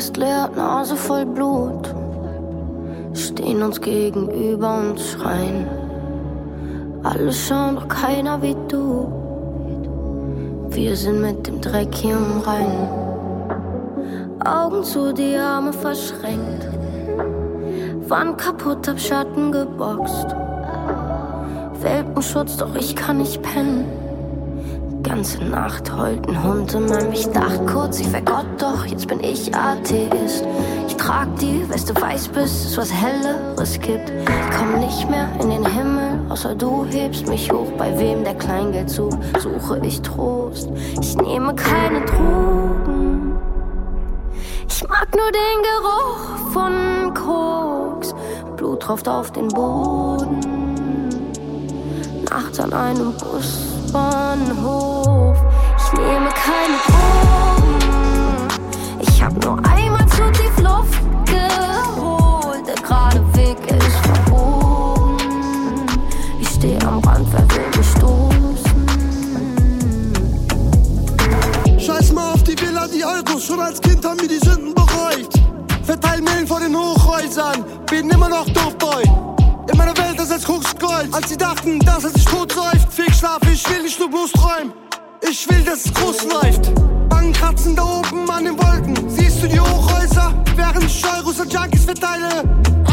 Fast leer, Nase voll Blut. Stehen uns gegenüber und schreien. Alle schauen, doch keiner wie du. Wir sind mit dem Dreck hier im Rhein. Augen zu, die Arme verschränkt. Wand kaputt, hab Schatten geboxt. Welpenschutz, doch ich kann nicht pennen. Ganze Nacht heulten Hund in meinem Ich dachte kurz, ich wär Gott, doch jetzt bin ich Atheist. Ich trag die Weste weiß, bis es was Helleres gibt. Ich komm nicht mehr in den Himmel, außer du hebst mich hoch. Bei wem der Kleingeld sucht, suche ich Trost. Ich nehme keine Drogen. Ich mag nur den Geruch von Koks. Blut tropft auf den Boden. Nachts an einem Bus Bahnhof. Ich nehme keine Drogen. Ich hab nur einmal zu tief Luft geholt. Der gerade Weg ist verbogen. Ich steh am Rand, wer will mich stoßen? Scheiß mal auf die Villa, die Euros. Schon als Kind haben wir die Sünden bereut. Verteil Mehlen vor den Hochhäusern. Bin immer noch Dope-Boy. In meiner Welt ist es Gold. Als sie dachten, dass es sich tot säuft. Fick Schlaf, ich will nicht nur bloß träumen. Ich will, dass es groß läuft. Bankkratzen da oben an den Wolken. Siehst du die Hochhäuser? Während ich und Junkies verteile.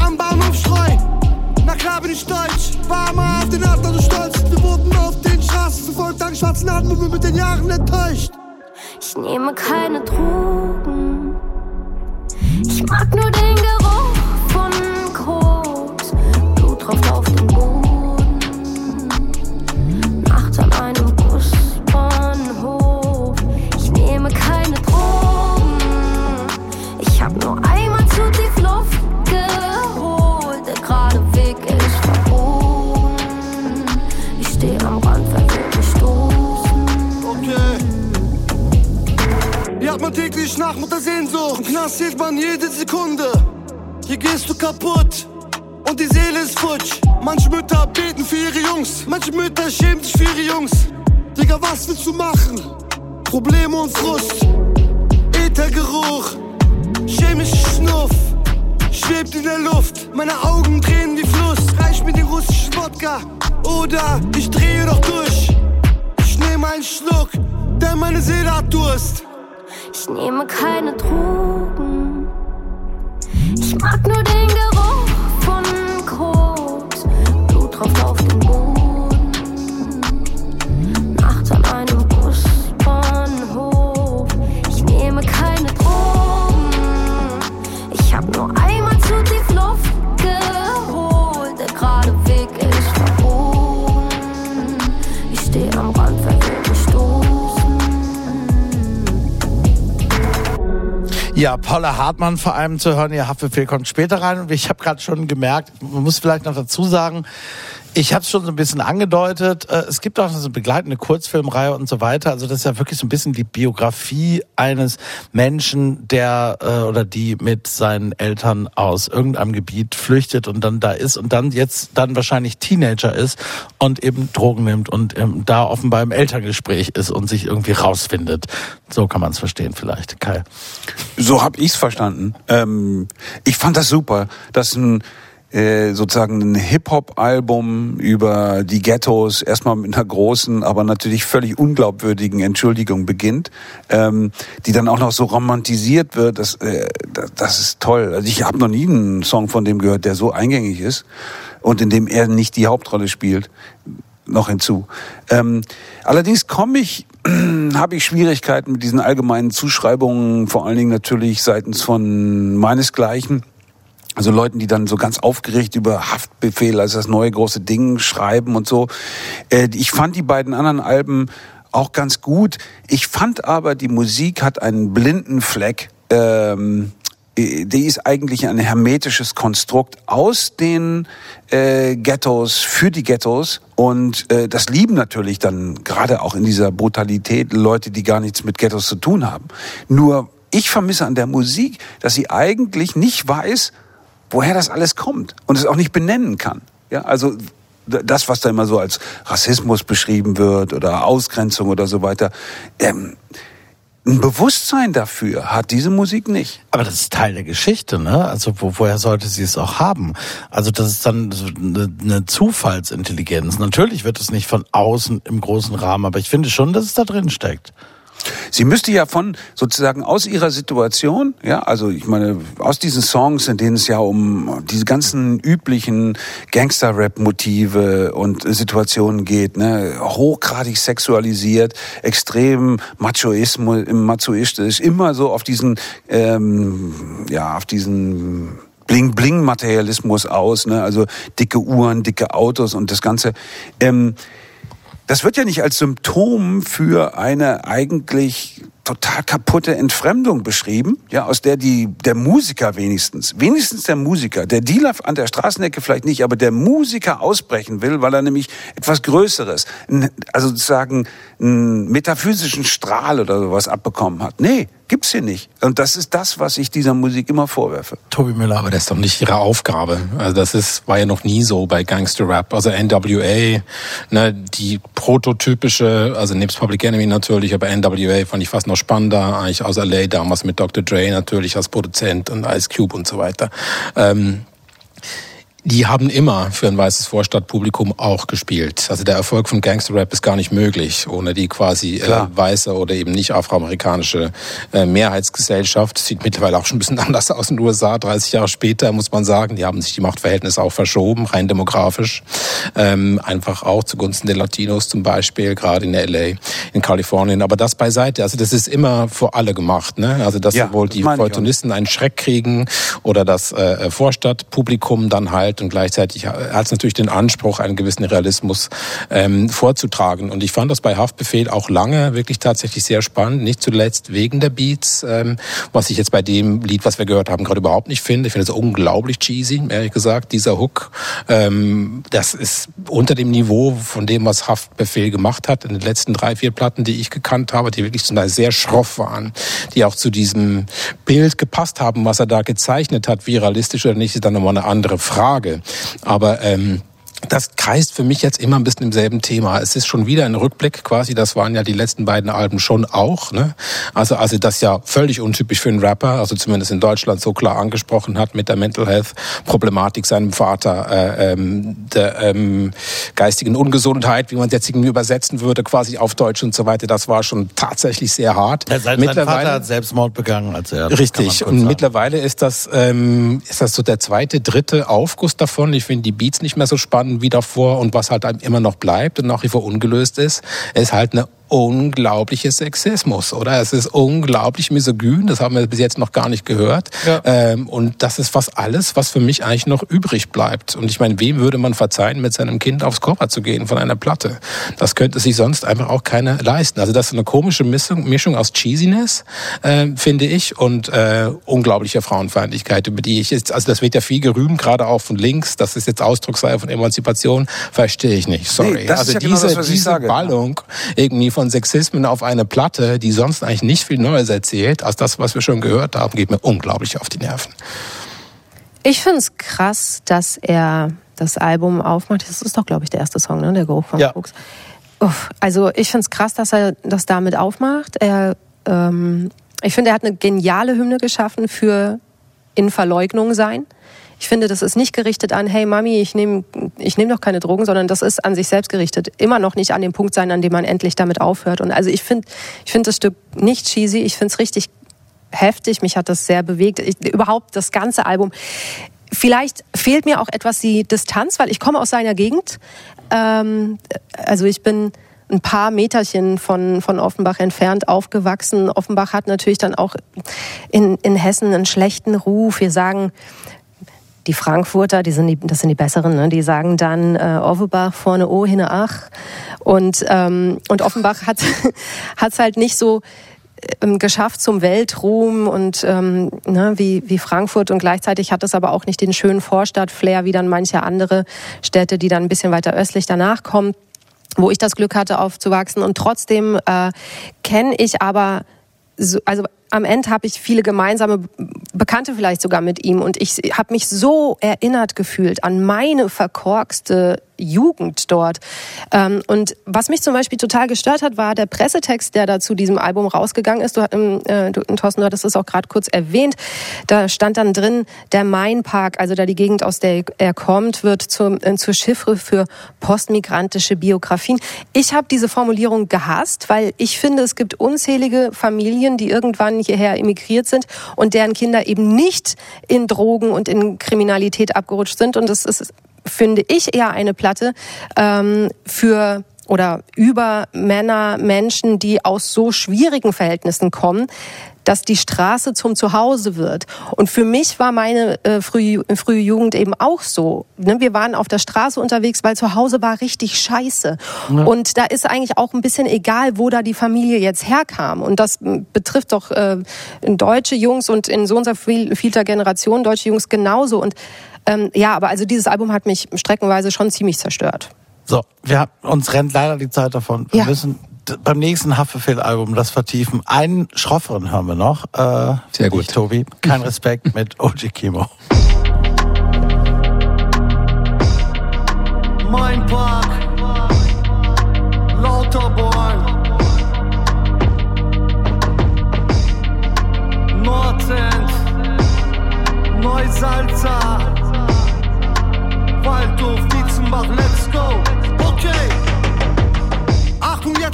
Am Bahnhof streu. Na klar bin ich deutsch. War mal auf den Adler so stolz. Wir wurden auf den Straßen verfolgt an schwarzen und wir mit den Jahren enttäuscht. Ich nehme keine Drogen. Ich mag nur den Geruch Täglich Nacht mit der Sehnsucht. Im Knast zählt man jede Sekunde. Hier gehst du kaputt und die Seele ist futsch. Manche Mütter beten für ihre Jungs, manche Mütter schämen sich für ihre Jungs. Digga, was willst du machen? Probleme und Frust, Äthergeruch, chemischer Schnuff, schwebt in der Luft. Meine Augen drehen wie Fluss, reich mir den russischen Wodka. Oder ich drehe doch durch. Ich nehme einen Schluck, denn meine Seele hat Durst. Ich nehme keine Drogen. Ich mag nur den Geruch Ja, Paula Hartmann vor allem zu hören. Ihr Haftbefehl kommt später rein. Und ich habe gerade schon gemerkt, man muss vielleicht noch dazu sagen, ich habe es schon so ein bisschen angedeutet. äh, Es gibt auch so eine begleitende Kurzfilmreihe und so weiter. Also das ist ja wirklich so ein bisschen die Biografie eines Menschen, der äh, oder die mit seinen Eltern aus irgendeinem Gebiet flüchtet und dann da ist und dann jetzt dann wahrscheinlich Teenager ist und eben Drogen nimmt und ähm, da offenbar im Elterngespräch ist und sich irgendwie rausfindet. So kann man es verstehen vielleicht, Kai. So habe ich's verstanden. Ähm, ich fand das super, dass ein äh, sozusagen ein Hip-Hop-Album über die Ghettos erstmal mit einer großen, aber natürlich völlig unglaubwürdigen Entschuldigung beginnt, ähm, die dann auch noch so romantisiert wird. Das, äh, das, ist toll. Also ich habe noch nie einen Song von dem gehört, der so eingängig ist und in dem er nicht die Hauptrolle spielt noch hinzu. Ähm, allerdings komme ich, habe ich Schwierigkeiten mit diesen allgemeinen Zuschreibungen, vor allen Dingen natürlich seitens von meinesgleichen. Also Leuten, die dann so ganz aufgeregt über Haftbefehl als das neue große Ding schreiben und so. Äh, ich fand die beiden anderen Alben auch ganz gut. Ich fand aber, die Musik hat einen blinden Fleck. Ähm, die ist eigentlich ein hermetisches Konstrukt aus den äh, Ghettos für die Ghettos und äh, das lieben natürlich dann gerade auch in dieser Brutalität Leute, die gar nichts mit Ghettos zu tun haben. Nur ich vermisse an der Musik, dass sie eigentlich nicht weiß, woher das alles kommt und es auch nicht benennen kann. Ja, also das, was da immer so als Rassismus beschrieben wird oder Ausgrenzung oder so weiter. Ähm, ein Bewusstsein dafür hat diese Musik nicht. Aber das ist Teil der Geschichte, ne? Also wo, woher sollte sie es auch haben? Also das ist dann so eine, eine Zufallsintelligenz. Natürlich wird es nicht von außen im großen Rahmen, aber ich finde schon, dass es da drin steckt. Sie müsste ja von sozusagen aus ihrer Situation, ja, also ich meine, aus diesen Songs, in denen es ja um diese ganzen üblichen Gangster-Rap-Motive und Situationen geht, ne, hochgradig sexualisiert, extrem Machoismus, machoistisch, immer so auf diesen, ähm, ja, auf diesen Bling-Bling-Materialismus aus, ne, also dicke Uhren, dicke Autos und das Ganze. Ähm, das wird ja nicht als Symptom für eine eigentlich total kaputte Entfremdung beschrieben, ja, aus der die, der Musiker wenigstens, wenigstens der Musiker, der Dealer an der Straßenecke vielleicht nicht, aber der Musiker ausbrechen will, weil er nämlich etwas Größeres, also sozusagen einen metaphysischen Strahl oder sowas abbekommen hat. Nee, gibt's hier nicht. Und das ist das, was ich dieser Musik immer vorwerfe. Tobi Müller. Aber das ist doch nicht ihre Aufgabe. Also das ist, war ja noch nie so bei Gangster Rap. Also NWA, ne, die prototypische, also nebst Public Enemy natürlich, aber NWA fand ich fast noch spannender, eigentlich aus LA damals mit Dr. Dre natürlich als Produzent und Ice Cube und so weiter. Ähm, die haben immer für ein weißes Vorstadtpublikum auch gespielt. Also der Erfolg von Gangster Rap ist gar nicht möglich, ohne die quasi äh, weiße oder eben nicht afroamerikanische äh, Mehrheitsgesellschaft. Sieht mittlerweile auch schon ein bisschen anders aus in den USA. 30 Jahre später muss man sagen, die haben sich die Machtverhältnisse auch verschoben, rein demografisch. Ähm, einfach auch zugunsten der Latinos zum Beispiel, gerade in LA, in Kalifornien. Aber das beiseite. Also das ist immer für alle gemacht. Ne? Also dass Ja, sowohl das die. Feuilletonisten einen Schreck kriegen oder das äh, Vorstadtpublikum dann halt und gleichzeitig hat es natürlich den Anspruch, einen gewissen Realismus ähm, vorzutragen. Und ich fand das bei Haftbefehl auch lange wirklich tatsächlich sehr spannend, nicht zuletzt wegen der Beats, ähm, was ich jetzt bei dem Lied, was wir gehört haben, gerade überhaupt nicht finde. Ich finde es unglaublich cheesy, ehrlich gesagt, dieser Hook. Ähm, das ist unter dem Niveau von dem, was Haftbefehl gemacht hat in den letzten drei, vier Platten, die ich gekannt habe, die wirklich zum Teil sehr schroff waren, die auch zu diesem Bild gepasst haben, was er da gezeichnet hat, wie realistisch oder nicht, ist dann nochmal eine andere Frage. Aber ähm, das kreist für mich jetzt immer ein bisschen im selben Thema. Es ist schon wieder ein Rückblick quasi, das waren ja die letzten beiden Alben schon auch. Ne? Also, also das ja völlig untypisch für einen Rapper, also zumindest in Deutschland so klar angesprochen hat mit der Mental Health Problematik seinem Vater, äh, ähm, der ähm, geistigen Ungesundheit, wie man es jetzt irgendwie übersetzen würde, quasi auf Deutsch und so weiter. Das war schon tatsächlich sehr hart. Ja, sein, sein Vater hat Selbstmord begangen, als er. Richtig. Und mittlerweile ist das, ähm, ist das so der zweite, dritte Aufguss davon. Ich finde die Beats nicht mehr so spannend wie davor und was halt immer noch bleibt und nach wie vor ungelöst ist, ist halt eine unglaubliches Sexismus, oder? Es ist unglaublich misogyn, das haben wir bis jetzt noch gar nicht gehört. Ja. Ähm, und das ist fast alles, was für mich eigentlich noch übrig bleibt. Und ich meine, wem würde man verzeihen, mit seinem Kind aufs Körper zu gehen von einer Platte? Das könnte sich sonst einfach auch keiner leisten. Also das ist eine komische Mischung, Mischung aus Cheesiness, äh, finde ich, und äh, unglaublicher Frauenfeindlichkeit, über die ich jetzt, also das wird ja viel gerühmt, gerade auch von links, dass es jetzt Ausdruck sei von Emanzipation, verstehe ich nicht. Sorry. Nee, das also ist ja diese, genau das, was diese ich sage. Ballung irgendwie von Sexismen auf eine Platte, die sonst eigentlich nicht viel Neues erzählt, als das, was wir schon gehört haben, geht mir unglaublich auf die Nerven. Ich finde es krass, dass er das Album aufmacht. Das ist doch, glaube ich, der erste Song, ne? Der Geruch von Ja. Fuchs. Uff, also ich finde es krass, dass er das damit aufmacht. Er, ähm, ich finde, er hat eine geniale Hymne geschaffen für in Verleugnung sein. Ich finde, das ist nicht gerichtet an, hey Mami, ich nehme ich nehm doch keine Drogen, sondern das ist an sich selbst gerichtet. Immer noch nicht an dem Punkt sein, an dem man endlich damit aufhört. Und also ich finde ich finde das Stück nicht cheesy, ich finde es richtig heftig, mich hat das sehr bewegt. Ich, überhaupt das ganze Album. Vielleicht fehlt mir auch etwas die Distanz, weil ich komme aus seiner Gegend. Ähm, also ich bin ein paar Meterchen von, von Offenbach entfernt aufgewachsen. Offenbach hat natürlich dann auch in, in Hessen einen schlechten Ruf. Wir sagen, die Frankfurter, die sind die, das sind die besseren, ne? die sagen dann äh, Offenbach vorne O, hinne Ach. Und, ähm, und Offenbach hat es halt nicht so ähm, geschafft zum Weltruhm und ähm, ne, wie, wie Frankfurt und gleichzeitig hat es aber auch nicht den schönen Vorstadt-Flair wie dann manche andere Städte, die dann ein bisschen weiter östlich danach kommen, wo ich das Glück hatte aufzuwachsen und trotzdem äh, kenne ich aber so, also am Ende habe ich viele gemeinsame Bekannte vielleicht sogar mit ihm und ich habe mich so erinnert gefühlt an meine verkorkste Jugend dort. Ähm, und was mich zum Beispiel total gestört hat, war der Pressetext, der da zu diesem Album rausgegangen ist. Du, äh, du Thorsten, du hattest es auch gerade kurz erwähnt. Da stand dann drin, der Mainpark, also da die Gegend, aus der er kommt, wird zur, äh, zur Chiffre für postmigrantische Biografien. Ich habe diese Formulierung gehasst, weil ich finde, es gibt unzählige Familien, die irgendwann hierher emigriert sind und deren Kinder eben nicht in Drogen und in Kriminalität abgerutscht sind. Und das ist finde ich eher eine Platte ähm, für oder über Männer, Menschen, die aus so schwierigen Verhältnissen kommen, dass die Straße zum Zuhause wird. Und für mich war meine äh, frühe, frühe Jugend eben auch so. Ne? Wir waren auf der Straße unterwegs, weil zu Hause war richtig scheiße. Ja. Und da ist eigentlich auch ein bisschen egal, wo da die Familie jetzt herkam. Und das betrifft doch äh, deutsche Jungs und in so unserer viel, vielter Generation deutsche Jungs genauso. Und ähm, ja, aber also dieses Album hat mich streckenweise schon ziemlich zerstört. So, wir haben, uns rennt leider die Zeit davon. Wir Ja. müssen beim nächsten Haftbefehl-Album das vertiefen. Einen schrofferen hören wir noch. Äh, Sehr gut. Dich, Tobi. Kein Respekt mit OG Kimo. Mein Park, Lauterborn, Nordend, Neusalza,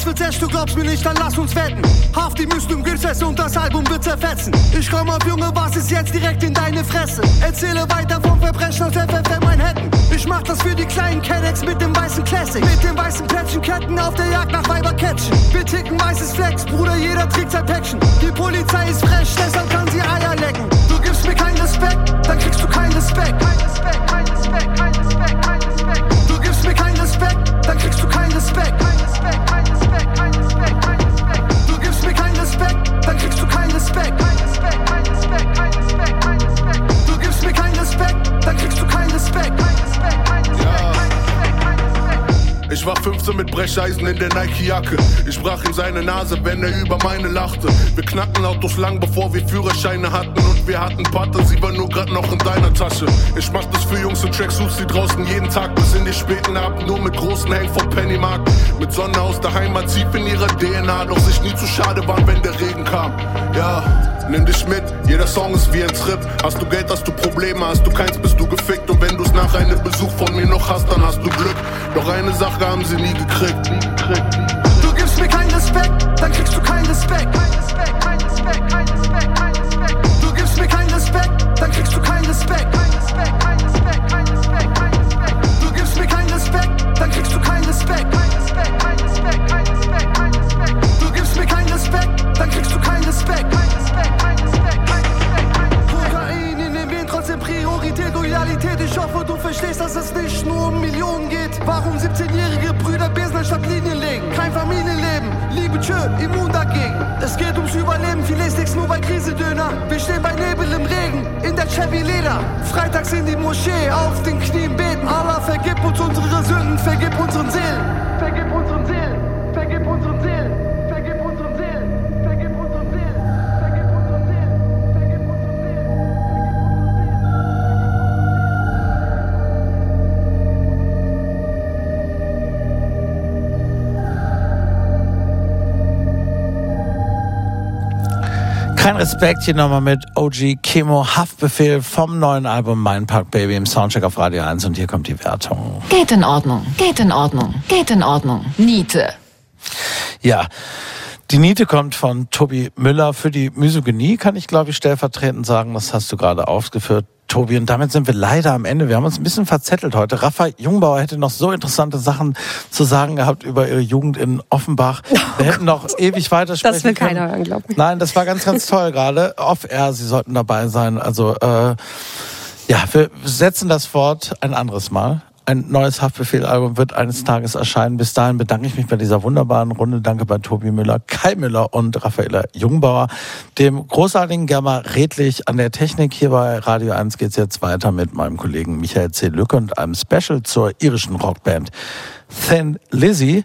Jetzt wird's echt, du glaubst mir nicht, dann lass uns wetten. Haft die müsst im Gürses und das Album wird zerfetzen. Ich komm auf Junge, was ist jetzt direkt in deine Fresse? Erzähle weiter vom Verbrechen aus FFM Manhattan. Ich mach das für die kleinen Kennex mit dem weißen Classic. Mit den weißen Plättchenketten auf der Jagd nach Weibercatchen. Wir ticken weißes Flex, Bruder, jeder trägt sein Päckchen. Die Polizei ist frech, deshalb kann sie Eier lecken. Du gibst mir keinen Respekt, dann kriegst du keinen Respekt. Kein Respekt, kein Respekt, kein Respekt, kein Respekt. Du gibst mir keinen Respekt, dann kriegst du keinen Respekt. Kein Respekt, du Ich war 15 mit Brecheisen in der Nike-Jacke. Ich brach ihm seine Nase, wenn er über meine lachte. Wir knackten Autos lang, bevor wir Führerscheine hatten. Und wir hatten Patte, sie war nur grad noch in deiner Tasche. Ich mach das für Jungs in Tracksuits, die draußen jeden Tag bis in die späten Abend nur mit großen Hängen vom Pennymarkt. Mit Sonne aus der Heimat, tief in ihrer DNA, doch sich nie zu schade waren, wenn der Regen kam. Ja, nimm dich mit, jeder Song ist wie ein Trip. Hast du Geld, hast du Probleme, hast du keins, bist du gefickt. Und wenn du's nach einem Besuch von mir noch hast, dann hast du Glück. Doch eine Sache haben sie nie gekriegt. Nie gekriegt. Respekt hier nochmal mit OG Chemo Haftbefehl vom neuen Album Mein Park Baby im Soundcheck auf Radio 1 und hier kommt die Wertung. Geht in Ordnung, geht in Ordnung, geht in Ordnung. Niete. Ja. Die Niete kommt von Tobi Müller. Für die Misogynie kann ich, glaube ich, stellvertretend sagen, das hast du gerade aufgeführt, Tobi. Und damit sind wir leider am Ende. Wir haben uns ein bisschen verzettelt heute. Rafa Jungbauer hätte noch so interessante Sachen zu sagen gehabt über ihre Jugend in Offenbach. Wir hätten noch ewig weitersprechen Das will können. keiner hören, glaub mir. Nein, das war ganz, ganz toll gerade. Off-Air, Sie sollten dabei sein. Also, äh, ja, wir setzen das fort ein anderes Mal. Ein neues Haftbefehl-Album wird eines Tages erscheinen. Bis dahin bedanke ich mich bei dieser wunderbaren Runde. Danke bei Tobi Müller, Kai Müller und Raffaella Jungbauer. Dem großartigen Germa Redlich an der Technik. Hier bei Radio 1 geht's jetzt weiter mit meinem Kollegen Michael C. Lücke und einem Special zur irischen Rockband Thin Lizzy.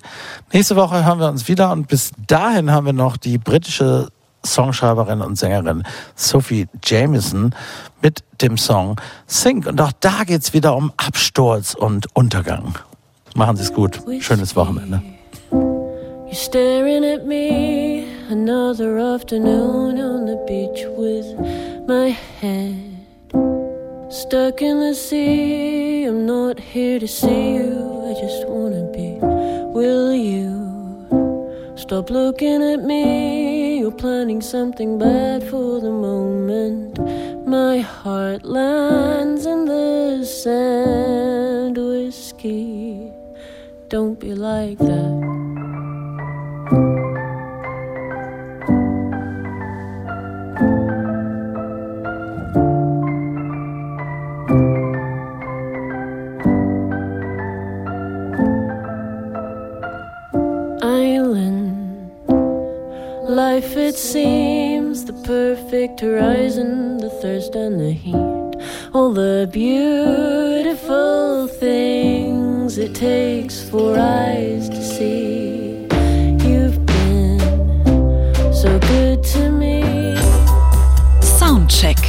Nächste Woche hören wir uns wieder und bis dahin haben wir noch die britische Songschreiberin und Sängerin Sophie Jameson mit dem Song Sing. Und auch da geht's wieder um Absturz und Untergang. Machen Sie es gut. Schönes Wochenende. You're staring at me another afternoon on the beach with my head stuck in the sea. I'm not here to see you, I just wanna be. Will you stop looking at me? Planning something bad for the moment. My heart lands in the sand. Whiskey, don't be like that. Life, it seems the perfect horizon, the thirst and the heat, all the beautiful things it takes for eyes to see. You've been so good to me. Soundcheck.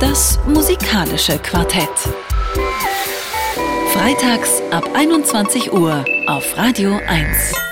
Das musikalische Quartett. Freitags ab 21 Uhr auf Radio 1.